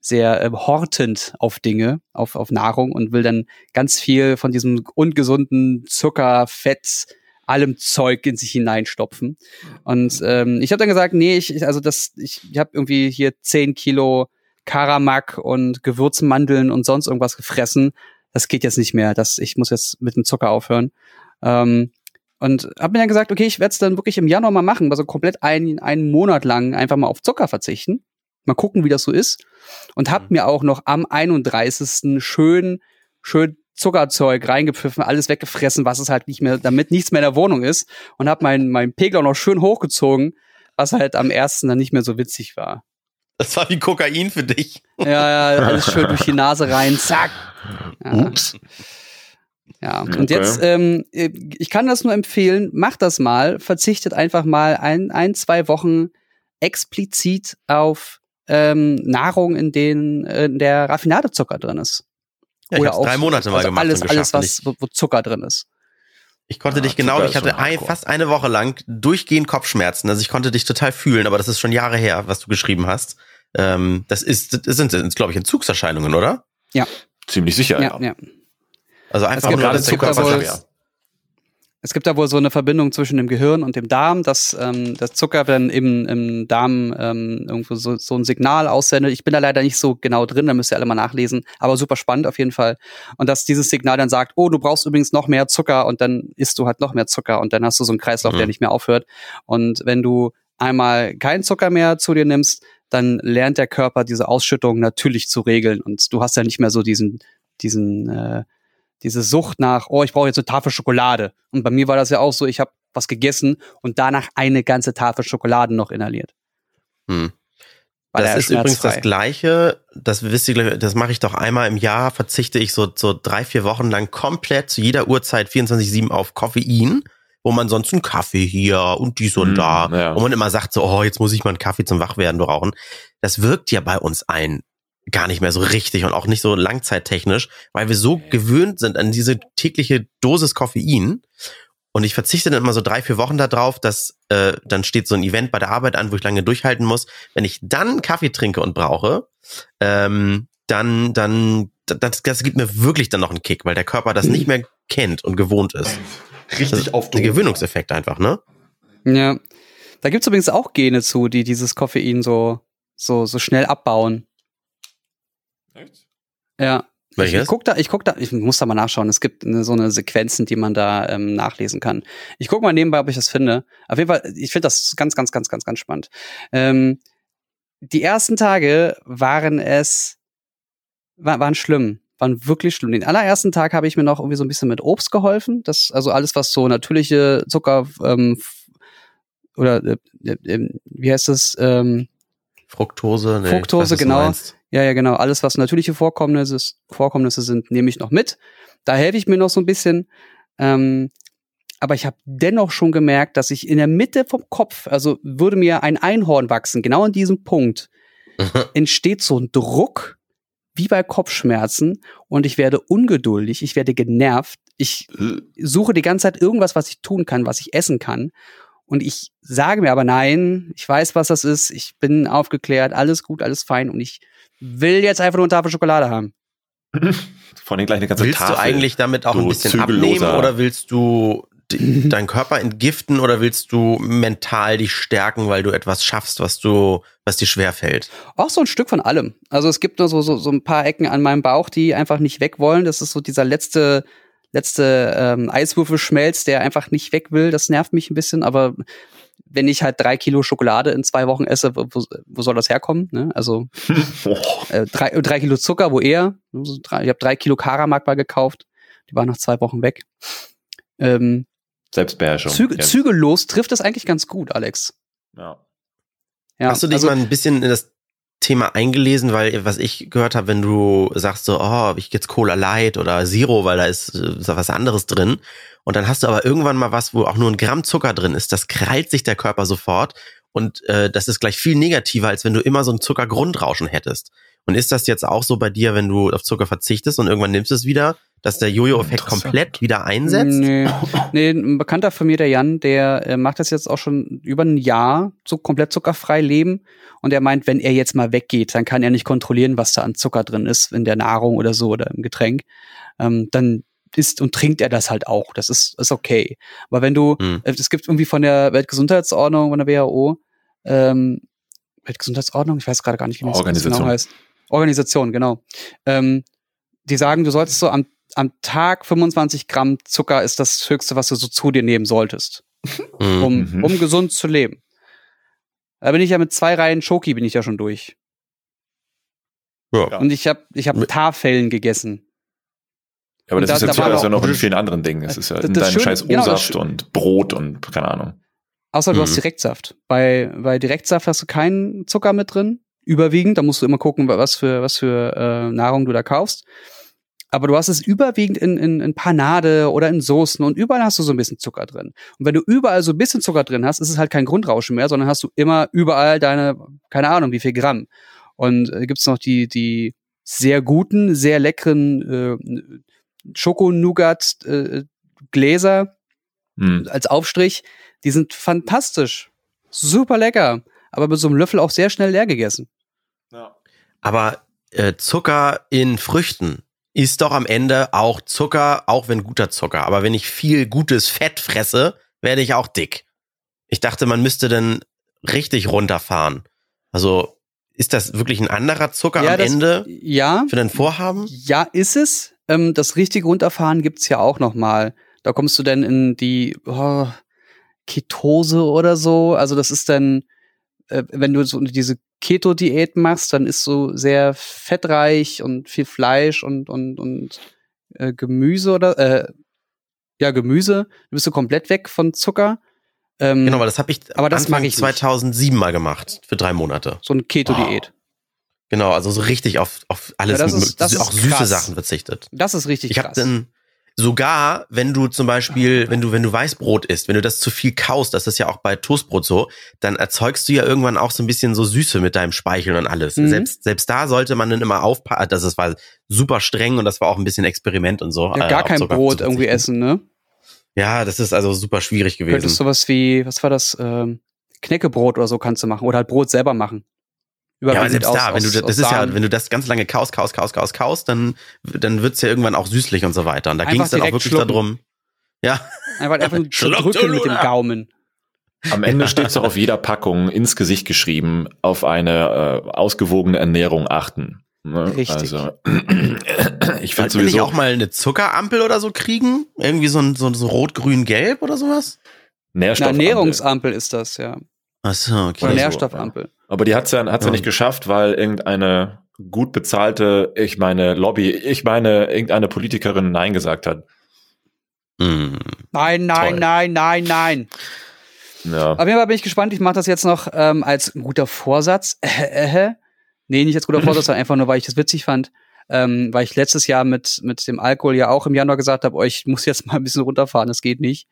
sehr ähm, hortend auf Dinge, auf, auf Nahrung und will dann ganz viel von diesem ungesunden Zucker, Fett, allem Zeug in sich hineinstopfen. Und ähm, ich habe dann gesagt, nee, ich, also das, ich, ich habe irgendwie hier 10 Kilo Karamak und Gewürzmandeln und sonst irgendwas gefressen. Das geht jetzt nicht mehr. Das, ich muss jetzt mit dem Zucker aufhören. Ähm, und habe mir dann gesagt, okay, ich werde es dann wirklich im Januar mal machen, also komplett einen, einen Monat lang einfach mal auf Zucker verzichten. Mal gucken, wie das so ist. Und habe mir auch noch am 31. schön, schön Zuckerzeug reingepfiffen, alles weggefressen, was es halt nicht mehr, damit nichts mehr in der Wohnung ist. Und habe meinen mein Pegel auch noch schön hochgezogen, was halt am ersten dann nicht mehr so witzig war. Das war wie Kokain für dich. Ja, ja, alles schön durch die Nase rein, zack. Ja. Ups. Ja, und Okay. jetzt, ähm, ich kann das nur empfehlen, macht das mal, verzichtet einfach mal ein, ein zwei Wochen explizit auf ähm, Nahrung, in denen äh, in der Raffinadezucker drin ist. Ja, ich hab's drei Monate mal also gemacht Alles, und alles geschafft. was, wo, wo Zucker drin ist. Ich konnte Ja, dich genau, Zucker ich hatte ein, fast eine Woche lang durchgehend Kopfschmerzen. Also ich konnte dich total fühlen, aber das ist schon Jahre her, was du geschrieben hast. Ähm, das ist, das sind, sind glaube ich, Entzugserscheinungen, oder? Ziemlich sicher, Ja, ja. ja. Also einfach nur, es dass der gibt da Körper wohl- schafft. Es gibt da wohl so eine Verbindung zwischen dem Gehirn und dem Darm, dass ähm, der Zucker dann im, im Darm ähm, irgendwo so, so ein Signal aussendet. Ich bin da leider nicht so genau drin, da müsst ihr alle mal nachlesen, aber super spannend auf jeden Fall. Und dass dieses Signal dann sagt, oh, du brauchst übrigens noch mehr Zucker und dann isst du halt noch mehr Zucker und dann hast du so einen Kreislauf, Mhm. der nicht mehr aufhört. Und wenn du einmal keinen Zucker mehr zu dir nimmst, dann lernt der Körper diese Ausschüttung natürlich zu regeln und du hast ja nicht mehr so diesen, diesen äh, diese Sucht nach, oh, ich brauche jetzt eine Tafel Schokolade. Und bei mir war das ja auch so, ich habe was gegessen und danach eine ganze Tafel Schokolade noch inhaliert. Hm. Das ist übrigens das Gleiche. Das wisst ihr, gleich, das mache ich doch einmal im Jahr. Verzichte ich so, so drei, vier Wochen lang komplett zu jeder Uhrzeit 24-7 auf Koffein, wo man sonst einen Kaffee hier und dies und Hm, da. ja. Wo man immer sagt so, oh, jetzt muss ich mal einen Kaffee zum Wachwerden rauchen. Das wirkt ja bei uns ein gar nicht mehr so richtig und auch nicht so langzeittechnisch, weil wir so gewöhnt sind an diese tägliche Dosis Koffein. Und ich verzichte dann immer so drei, vier Wochen darauf, dass äh, dann steht so ein Event bei der Arbeit an, wo ich lange durchhalten muss. Wenn ich dann Kaffee trinke und brauche, ähm, dann, dann, das, das gibt mir wirklich dann noch einen Kick, weil der Körper das nicht mehr kennt und gewohnt ist. Richtig auf Der Gewöhnungseffekt einfach, ne? Ja. Da gibt's übrigens auch Gene zu, die dieses Koffein so, so, so schnell abbauen. Ja. Ich, Welches? ich guck da, ich guck da, ich muss da mal nachschauen. Es gibt eine, so eine Sequenzen, die man da ähm, nachlesen kann. Ich guck mal nebenbei, ob ich das finde. Auf jeden Fall, ich finde das ganz, ganz, ganz, ganz, ganz spannend. Ähm, die ersten Tage waren es, war, waren schlimm, waren wirklich schlimm. Den allerersten Tag habe ich mir noch irgendwie so ein bisschen mit Obst geholfen. Das, also alles, was so natürliche Zucker ähm, oder äh, äh, wie heißt es? Ähm, Fructose, nee, Fructose, weiß, genau. Ja, ja, genau. Alles, was natürliche Vorkommnisse, Vorkommnisse sind, nehme ich noch mit. Da helfe ich mir noch so ein bisschen. Ähm, aber ich habe dennoch schon gemerkt, dass ich in der Mitte vom Kopf, also würde mir ein Einhorn wachsen, genau an diesem Punkt, entsteht so ein Druck, wie bei Kopfschmerzen, und ich werde ungeduldig, ich werde genervt. Ich suche die ganze Zeit irgendwas, was ich tun kann, was ich essen kann. Und ich sage mir aber nein, ich weiß, was das ist, ich bin aufgeklärt, alles gut, alles fein und ich will jetzt einfach nur eine Tafel Schokolade haben. Vor allem gleich eine ganze Willst Tafel. du eigentlich damit auch du ein bisschen zügelloser- abnehmen oder willst du deinen Körper entgiften oder willst du mental dich stärken, weil du etwas schaffst, was du, was dir schwer fällt? Auch so ein Stück von allem. Also es gibt nur so, so, so ein paar Ecken an meinem Bauch, die einfach nicht weg wollen. Das ist so dieser letzte, letzte ähm, Eiswürfelschmelz, der einfach nicht weg will. Das nervt mich ein bisschen, aber wenn ich halt drei Kilo Schokolade in zwei Wochen esse, wo, wo soll das herkommen? Ne? Also äh, drei, drei Kilo Zucker, wo eher? Also drei, ich habe drei Kilo Karamark mal gekauft. Die waren nach zwei Wochen weg. Ähm, Selbstbeherrschung. Züge, Jetzt. zügellos trifft es eigentlich ganz gut, Alex. Ja. Ja, Hast du dich also, mal ein bisschen in das Thema eingelesen, weil was ich gehört habe, wenn du sagst so, oh, ich jetzt Cola Light oder Zero, weil da ist, äh, ist was anderes drin. Und dann hast du aber irgendwann mal was, wo auch nur ein Gramm Zucker drin ist. Das krallt sich der Körper sofort. Und äh, das ist gleich viel negativer, als wenn du immer so ein Zuckergrundrauschen hättest. Und ist das jetzt auch so bei dir, wenn du auf Zucker verzichtest und irgendwann nimmst du es wieder, dass der Jojo-Effekt komplett wieder einsetzt? Nee, nee, ein Bekannter von mir, der Jan, der äh, macht das jetzt auch schon über ein Jahr so komplett zuckerfrei leben. Und er meint, wenn er jetzt mal weggeht, dann kann er nicht kontrollieren, was da an Zucker drin ist in der Nahrung oder so oder im Getränk. Ähm, dann isst und trinkt er das halt auch. Das ist, ist okay. Aber wenn du, Hm. äh, es gibt irgendwie von der Weltgesundheitsordnung, von der WHO, ähm, Weltgesundheitsordnung, ich weiß gerade gar nicht, wie das genau heißt. Organisation, genau. Ähm, die sagen, du solltest so am, am Tag 25 Gramm Zucker ist das Höchste, was du so zu dir nehmen solltest, Mhm. um, Mhm. um gesund zu leben. Da bin ich ja mit zwei Reihen Schoki bin ich ja schon durch. Ja. Und ich habe ich hab Tafellen gegessen. Ja, aber das Da- ist ja da das ist ja noch- in vielen anderen Dingen. Es ist ja Das- in das deinem Schöne- scheiß genau, das O-Saft Schö- und Brot und keine Ahnung. Außer du Mhm. hast Direktsaft. Bei, bei Direktsaft hast du keinen Zucker mit drin. Überwiegend. Da musst du immer gucken, was für, was für äh, Nahrung du da kaufst. Aber du hast es überwiegend in, in, in Panade oder in Soßen und überall hast du so ein bisschen Zucker drin. Und wenn du überall so ein bisschen Zucker drin hast, ist es halt kein Grundrauschen mehr, sondern hast du immer überall deine, keine Ahnung, wie viel Gramm. Und äh, gibt's noch die, die sehr guten, sehr leckeren äh, Schoko-Nougat-Gläser, Hm. als Aufstrich, die sind fantastisch. Super lecker. Aber mit so einem Löffel auch sehr schnell leer gegessen. Ja. Aber äh, Zucker in Früchten ist doch am Ende auch Zucker, auch wenn guter Zucker. Aber wenn ich viel gutes Fett fresse, werde ich auch dick. Ich dachte, man müsste dann richtig runterfahren. Also ist das wirklich ein anderer Zucker am das, Ende Ja, für dein Vorhaben? ja, ist es. Ähm, das richtige Runterfahren gibt's ja auch noch mal. Da kommst du dann in die oh, Ketose oder so. Also das ist dann, äh, wenn du so diese Keto-Diät machst, dann ist so sehr fettreich und viel Fleisch und und und äh, Gemüse oder äh, ja Gemüse. Du bist du komplett weg von Zucker. Ähm, Genau, weil das habe ich Aber das Anfang mag ich nicht. 2007 mal gemacht für drei Monate. so eine Keto-Diät. Genau, also so richtig auf, auf alles, Ja, ist- auch süße krass. Sachen verzichtet. Das ist richtig Ich habe krass. dann sogar, wenn du zum Beispiel, wenn du wenn du Weißbrot isst, wenn du das zu viel kaust, das ist ja auch bei Toastbrot so, dann erzeugst du ja irgendwann auch so ein bisschen so Süße mit deinem Speichel und alles. Mhm. Selbst selbst da sollte man dann immer aufpassen. Das ist, war super streng und das war auch ein bisschen Experiment und so. ja, äh, gar auf kein Brot irgendwie essen, ne? Ja, das ist also super schwierig gewesen. Könntest sowas wie, was war das, ähm, Knäckebrot oder so kannst du machen oder halt Brot selber machen. Ja, aber selbst da, aus- wenn du aus- das, aus das ist ja, wenn du das ganz lange kaust, kaust, kaust, kaust, kaust, dann, dann wird's ja irgendwann auch süßlich und so weiter. Und da Einfach ging es dann auch wirklich schlucken. darum. Ja, einfach, einfach drücken mit dem. Gaumen. Am Ende steht es auch auf jeder Packung ins Gesicht geschrieben, auf eine äh, ausgewogene Ernährung achten. Ne? Richtig. Also, ich finde sowieso, auch mal eine Zuckerampel oder so kriegen? Irgendwie so ein, so, so rot, grün, gelb oder sowas? Eine Nährstoffampel. Ernährungsampel ist das, ja. Ach so, Oder okay. so, Nährstoffampel. Aber die hat's ja, hat's ja. Ja. nicht geschafft, weil irgendeine gut bezahlte, ich meine Lobby, ich meine irgendeine Politikerin Nein gesagt hat. Mm. Nein, nein, Toll. nein, nein, nein. Ja. Auf jeden Fall bin ich gespannt. Ich mache das jetzt noch ähm, als guter Vorsatz. Äh, äh, nee, nicht als guter Vorsatz, sondern einfach nur, weil ich das witzig fand. Ähm, weil ich letztes Jahr mit, mit dem Alkohol ja auch im Januar gesagt habe, oh, ich muss jetzt mal ein bisschen runterfahren, das geht nicht.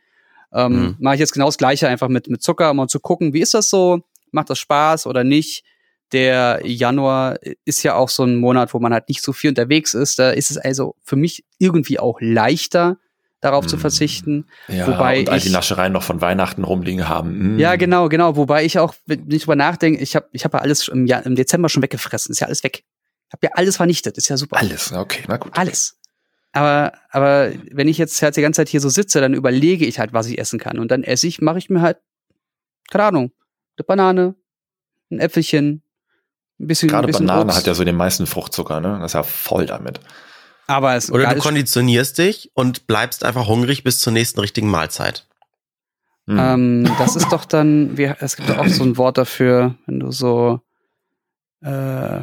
Ähm, Mhm. Mache ich jetzt genau das Gleiche einfach mit, mit Zucker, um mal zu gucken, wie ist das so? Macht das Spaß oder nicht? Der Januar ist ja auch so ein Monat, wo man halt nicht so viel unterwegs ist. Da ist es also für mich irgendwie auch leichter, darauf zu Mhm. verzichten. ja wobei und all die Naschereien noch von Weihnachten rumliegen haben. Mm. Ja, genau, genau. Wobei ich auch, wenn ich drüber nachdenke, ich habe ich hab ja alles im, Jahr, im Dezember schon weggefressen. Ist ja alles weg. Ich habe ja alles vernichtet. Ist ja super. Alles, okay, na gut. Alles. Aber, aber wenn ich jetzt halt die ganze Zeit hier so sitze, dann überlege ich halt, was ich essen kann. Und dann esse ich, mache ich mir halt, keine Ahnung, eine Banane, ein Äpfelchen, ein bisschen, ein Gerade bisschen Banane Obst. hat ja so den meisten Fruchtzucker, ne? Das ist ja voll damit. Aber es Oder du konditionierst dich und bleibst einfach hungrig bis zur nächsten richtigen Mahlzeit. Hm. Ähm, das ist doch dann, wie, es gibt doch auch so ein Wort dafür, wenn du so äh,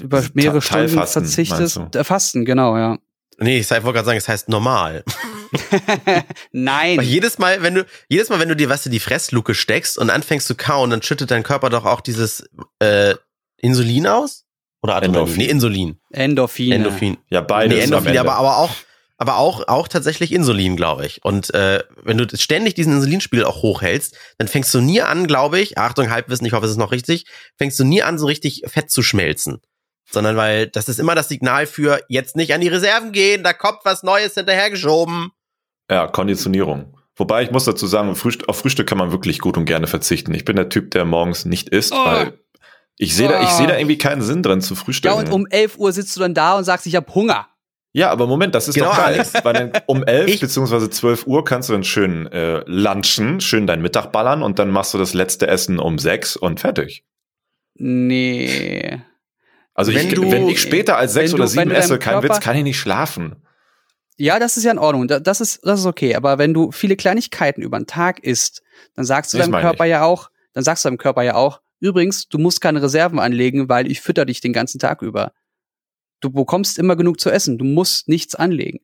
über mehrere Ta- Stunden verzichtest. Äh, Fasten, genau, ja. Nee, ich wollte gerade sagen, es heißt normal. Nein. Weil jedes Mal, wenn du, jedes Mal, wenn du dir, weißt du, die Fressluke steckst und anfängst zu kauen, dann schüttet dein Körper doch auch dieses äh, Insulin aus? Oder Adrenalin? Endorphin. Nee, Insulin. Endorphine. Endorphin. ja, beides nee, Endorphin, aber, aber auch, aber auch, auch tatsächlich Insulin, glaube ich. Und äh, wenn du ständig diesen Insulinspiegel auch hochhältst, dann fängst du nie an, glaube ich, Achtung, Halbwissen, ich hoffe, es ist noch richtig, fängst du nie an, so richtig Fett zu schmelzen. Sondern weil das ist immer das Signal für jetzt nicht an die Reserven gehen, da kommt was Neues hinterhergeschoben. Ja, Konditionierung. Wobei ich muss dazu sagen, Frühst auf Frühstück kann man wirklich gut und gerne verzichten. Ich bin der Typ, der morgens nicht isst, Oh. weil ich sehe da, ich Oh. sehe da irgendwie keinen Sinn drin zu Ja, frühstücken. und um 11 Uhr sitzt du dann da und sagst, ich habe Hunger. Ja, aber Moment, das ist Genau, doch geil. Weil dann um 11 Ich- beziehungsweise 12 Uhr kannst du dann schön äh, lunchen, schön deinen Mittag ballern und dann machst du das letzte Essen um 6 und fertig. Nee. Also Wenn ich, du- wenn ich später als 6 wenn oder du- wenn 7 du esse, kein Körper- Witz, kann ich nicht schlafen. Ja, das ist ja in Ordnung. Da- Das ist, das ist okay. Aber wenn du viele Kleinigkeiten über den Tag isst, dann sagst du Das deinem Körper ja auch, dann sagst du deinem Körper ja auch, übrigens, du musst keine Reserven anlegen, weil ich fütter dich den ganzen Tag über. Du bekommst immer genug zu essen. Du musst nichts anlegen.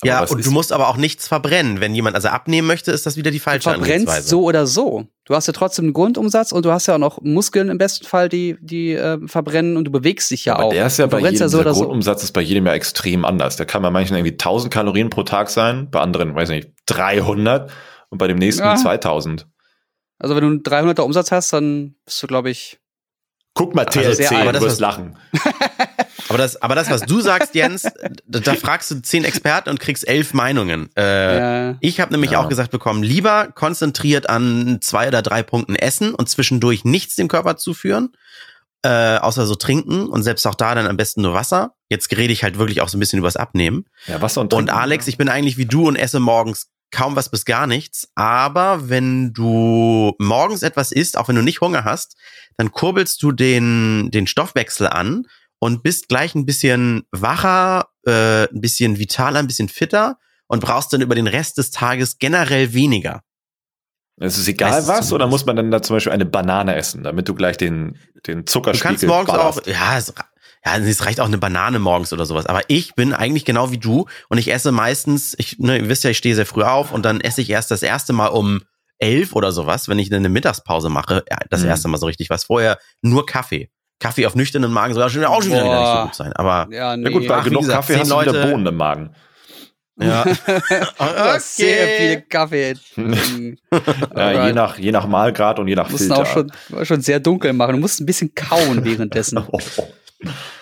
Aber ja, und du musst aber auch nichts verbrennen. Wenn jemand also abnehmen möchte, ist das wieder die Du falsche verbrennst Angehensweise. so oder so. Du hast ja trotzdem einen Grundumsatz und du hast ja auch noch Muskeln im besten Fall, die, die äh, verbrennen und du bewegst dich ja Aber auch. der ist ja du bei verbrennst jedem, ja so dieser oder so. Grundumsatz ist bei jedem ja extrem anders. Der kann bei manchen irgendwie 1000 Kalorien pro Tag sein, bei anderen, weiß nicht, 300 und bei dem nächsten Ja. 2000. Also wenn du einen 300er Umsatz hast, dann bist du, glaube ich, Guck mal Also TLC, sehr- aber du das wirst was- lachen. Aber das, aber das, was du sagst, Jens, da, da fragst du zehn Experten und kriegst elf Meinungen. Äh, äh, Ich habe nämlich Ja. auch gesagt bekommen, lieber konzentriert an zwei oder drei Punkten essen und zwischendurch nichts dem Körper zuführen, äh, außer so trinken und selbst auch da dann am besten nur Wasser. Jetzt rede ich halt wirklich auch so ein bisschen übers Abnehmen. Ja, Wasser und Und Trinken. Alex, ich bin eigentlich wie du und esse morgens kaum was bis gar nichts. Aber wenn du morgens etwas isst, auch wenn du nicht Hunger hast, dann kurbelst du den, den Stoffwechsel an und bist gleich ein bisschen wacher, äh, ein bisschen vitaler, ein bisschen fitter und brauchst dann über den Rest des Tages generell weniger. Es ist egal Meistens was, oder muss man dann da zum Beispiel eine Banane essen, damit du gleich den, den Du Zuckerspiegel kannst morgens ballerst? auch, ja, ja, es reicht auch eine Banane morgens oder sowas. Aber ich bin eigentlich genau wie du und ich esse meistens, ich, ne, ihr wisst ja, ich stehe sehr früh auf und dann esse ich erst das erste Mal um elf oder sowas, wenn ich dann eine Mittagspause mache. Ja, das Mhm. erste Mal so richtig was. Vorher nur Kaffee. Kaffee auf nüchternen Magen soll auch schon wieder nicht so gut sein. Aber ja, nee. Gut, bei genug gesagt, Kaffee hast du wieder Leute- Bohnen im Magen. ja. Du hast sehr viele Kaffee. Ja, Alright. je, nach, je nach Mahlgrad und je nach mussten Filter. auch schon, schon sehr dunkel machen. Du musst ein bisschen kauen währenddessen. Oh, oh.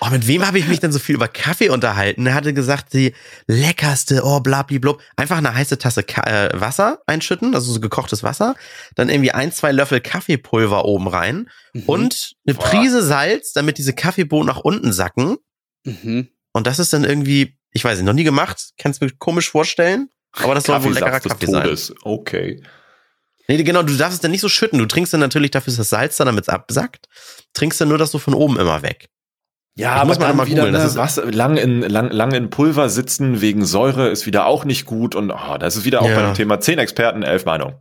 Oh, mit wem habe ich mich denn so viel über Kaffee unterhalten? Er hatte gesagt, die leckerste, oh, blablablub. Einfach eine heiße Tasse Ka äh, Wasser einschütten, also so gekochtes Wasser. Dann irgendwie ein, zwei Löffel Kaffeepulver oben rein. Mhm. Und eine Boah. Prise Salz, damit diese Kaffeebohnen nach unten sacken. Mhm. Und das ist dann irgendwie, ich weiß nicht, noch nie gemacht. Kannst du mir komisch vorstellen? Aber das soll wohl leckerer Kaffee sein. Okay. Nee, genau, du darfst es dann nicht so schütten. Du trinkst dann natürlich dafür ist das Salz da, damit es absackt. Trinkst dann nur das so von oben immer weg. Ja, aber muss mal dann mal wieder googeln, das ne, ist- was, lang, in, lang, lang in Pulver sitzen wegen Säure ist wieder auch nicht gut. Und oh, das ist wieder auch Ja. bei dem Thema 10 Experten, 11 Meinungen.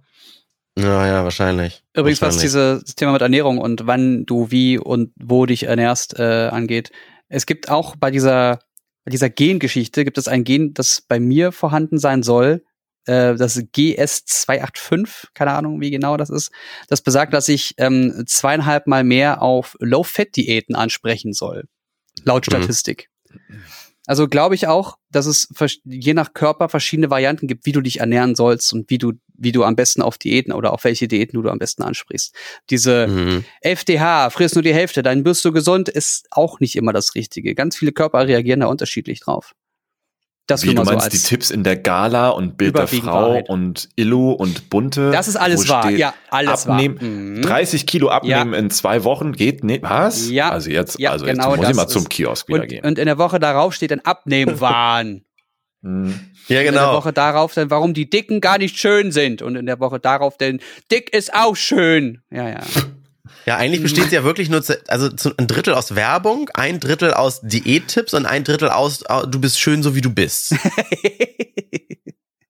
Ja, ja, wahrscheinlich. Übrigens, was Wahrscheinlich. dieses Thema mit Ernährung und wann du wie und wo dich ernährst äh, angeht. Es gibt auch bei dieser, bei dieser Gengeschichte gibt es ein Gen, das bei mir vorhanden sein soll. Äh, das GS285, keine Ahnung, wie genau das ist. Das besagt, dass ich ähm, zweieinhalb Mal mehr auf Low-Fat-Diäten ansprechen soll. Laut Mhm. Statistik. Also glaube ich auch, dass es je nach Körper verschiedene Varianten gibt, wie du dich ernähren sollst und wie du, wie du am besten auf Diäten oder auf welche Diäten du am besten ansprichst. Diese Mhm. FDH, frierst nur die Hälfte, dann wirst du gesund, ist auch nicht immer das Richtige. Ganz viele Körper reagieren da unterschiedlich drauf. Das Wie du mal so meinst, die. Tipps in der Gala und Bild der Frau Wahrheit. und Illu und Bunte. Das ist alles wahr. steht, Ja, alles abnehmen, wahr. Mhm. 30 Kilo abnehmen in zwei Wochen geht nicht. Was? Ja. Also jetzt, Ja, also genau jetzt muss ich mal zum Kiosk wieder Und, gehen. und in der Woche darauf steht dann Abnehmwahn. Hm. Ja, In der genau. Woche darauf dann, warum die Dicken gar nicht schön sind. Und in der Woche darauf dann, dick ist auch schön. Ja, ja. Ja, eigentlich besteht es ja wirklich nur zu, also zu, ein Drittel aus Werbung, ein Drittel aus Diättipps und ein Drittel aus au- du bist schön so wie du bist.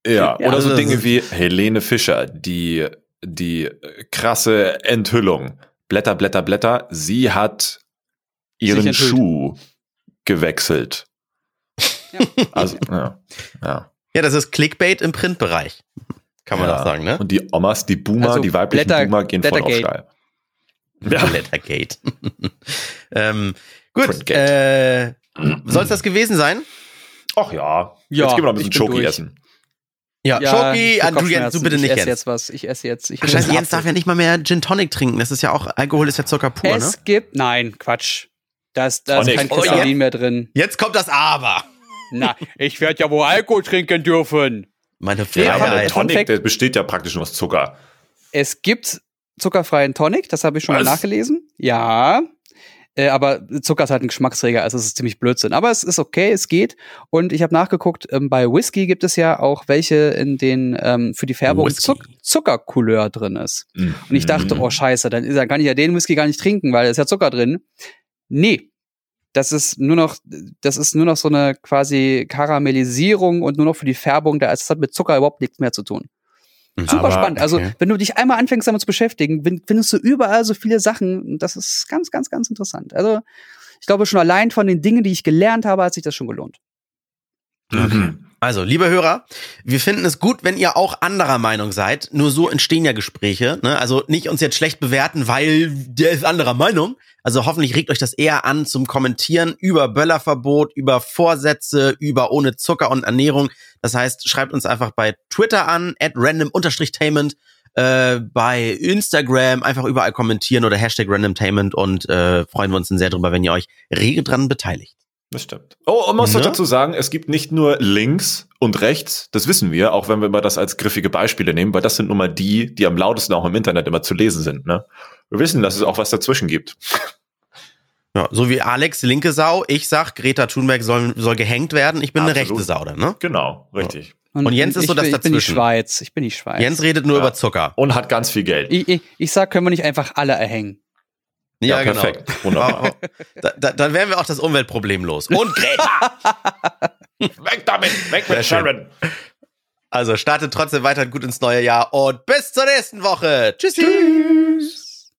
Ja, Ja, oder so Dinge wie Helene Fischer, die, die krasse Enthüllung. Blätter, Blätter, Blätter. Sie hat ihren. Schuh gewechselt. Ja. Also, ja. ja. Ja, das ist Clickbait im Printbereich. Kann man ja. auch sagen, ne? Und die Omas, die Boomer, Also die weiblichen Blätter- Boomer gehen voll auf steil. Ja. Lettergate. ähm, gut, äh, soll es das gewesen sein? Ach ja. Ja, Jetzt gehen wir noch ein ich bisschen Schoki essen. Ja, Schoki, ich ah, du, Jens, du bitte ich nicht, esse Jens. jetzt was. Ich esse jetzt. Ich Ach, Scheiße, Jens darf ja nicht mal mehr Gin Tonic trinken. Das ist ja auch, Alkohol ist ja Zucker pur, ne? Es gibt, nein, Quatsch. Da ist, da ist kein Oh, Kristallin jetzt? mehr drin. Jetzt kommt das Aber. Na, ich werde ja wohl Alkohol trinken dürfen. Meine Ja, Freiheit. Fun Tonic, der besteht ja praktisch nur aus Zucker. Es gibt zuckerfreien Tonic, das habe ich schon Was? mal nachgelesen. Ja. Äh, aber Zucker ist halt ein Geschmacksträger, also es ist ziemlich Blödsinn. Aber es ist okay, es geht. Und ich habe nachgeguckt, ähm, bei Whisky gibt es ja auch welche, in denen ähm, für die Färbung. Zuck Zuckercouleur drin ist. Und ich dachte, Mhm. oh scheiße, dann, ist, dann kann ich ja den Whisky gar nicht trinken, weil da ist ja Zucker drin. Nee. Das ist nur noch, das ist nur noch so eine quasi Karamellisierung und nur noch für die Färbung da. Also es hat mit Zucker überhaupt nichts mehr zu tun. Super Aber, spannend. Also, okay. wenn du dich einmal anfängst, damit zu beschäftigen, fin- findest du überall so viele Sachen. Das ist ganz, ganz, ganz interessant. Also, ich glaube, schon allein von den Dingen, die ich gelernt habe, hat sich das schon gelohnt. Mhm. Also, liebe Hörer, wir finden es gut, wenn ihr auch anderer Meinung seid. Nur so entstehen ja Gespräche. Ne? Also nicht uns jetzt schlecht bewerten, weil der ist anderer Meinung. Also hoffentlich regt euch das eher an zum Kommentieren über Böllerverbot, über Vorsätze, über ohne Zucker und Ernährung. Das heißt, schreibt uns einfach bei Twitter an, at random-tainment, äh, bei Instagram einfach überall kommentieren oder Hashtag randomtainment und äh, freuen wir uns dann sehr drüber, wenn ihr euch rege dran beteiligt. Das stimmt. Oh, und man muss Ne? noch dazu sagen, es gibt nicht nur links und rechts, das wissen wir, auch wenn wir immer das als griffige Beispiele nehmen, weil das sind nun mal die, die am lautesten auch im Internet immer zu lesen sind. Ne? Wir wissen, dass es auch was dazwischen gibt. Ja, so wie Alex, linke Sau, ich sag, Greta Thunberg soll, soll gehängt werden, ich bin eine Absolut. rechte Sau, dann, ne? Genau, richtig. Und Jens ist so das bin- Ich bin die dazwischen. Schweiz. Ich bin die Schweiz. Jens redet nur Ja. über Zucker. Und hat ganz viel Geld. ich, ich, ich sag, können wir nicht einfach alle erhängen? Ja, perfekt. Wunderbar. Da, da, dann wären wir auch das Umweltproblem los. Und Greta! weg damit, weg mit. Sharon. Also startet trotzdem weiter gut ins neue Jahr und bis zur nächsten Woche. Tschüssi! Tschüss.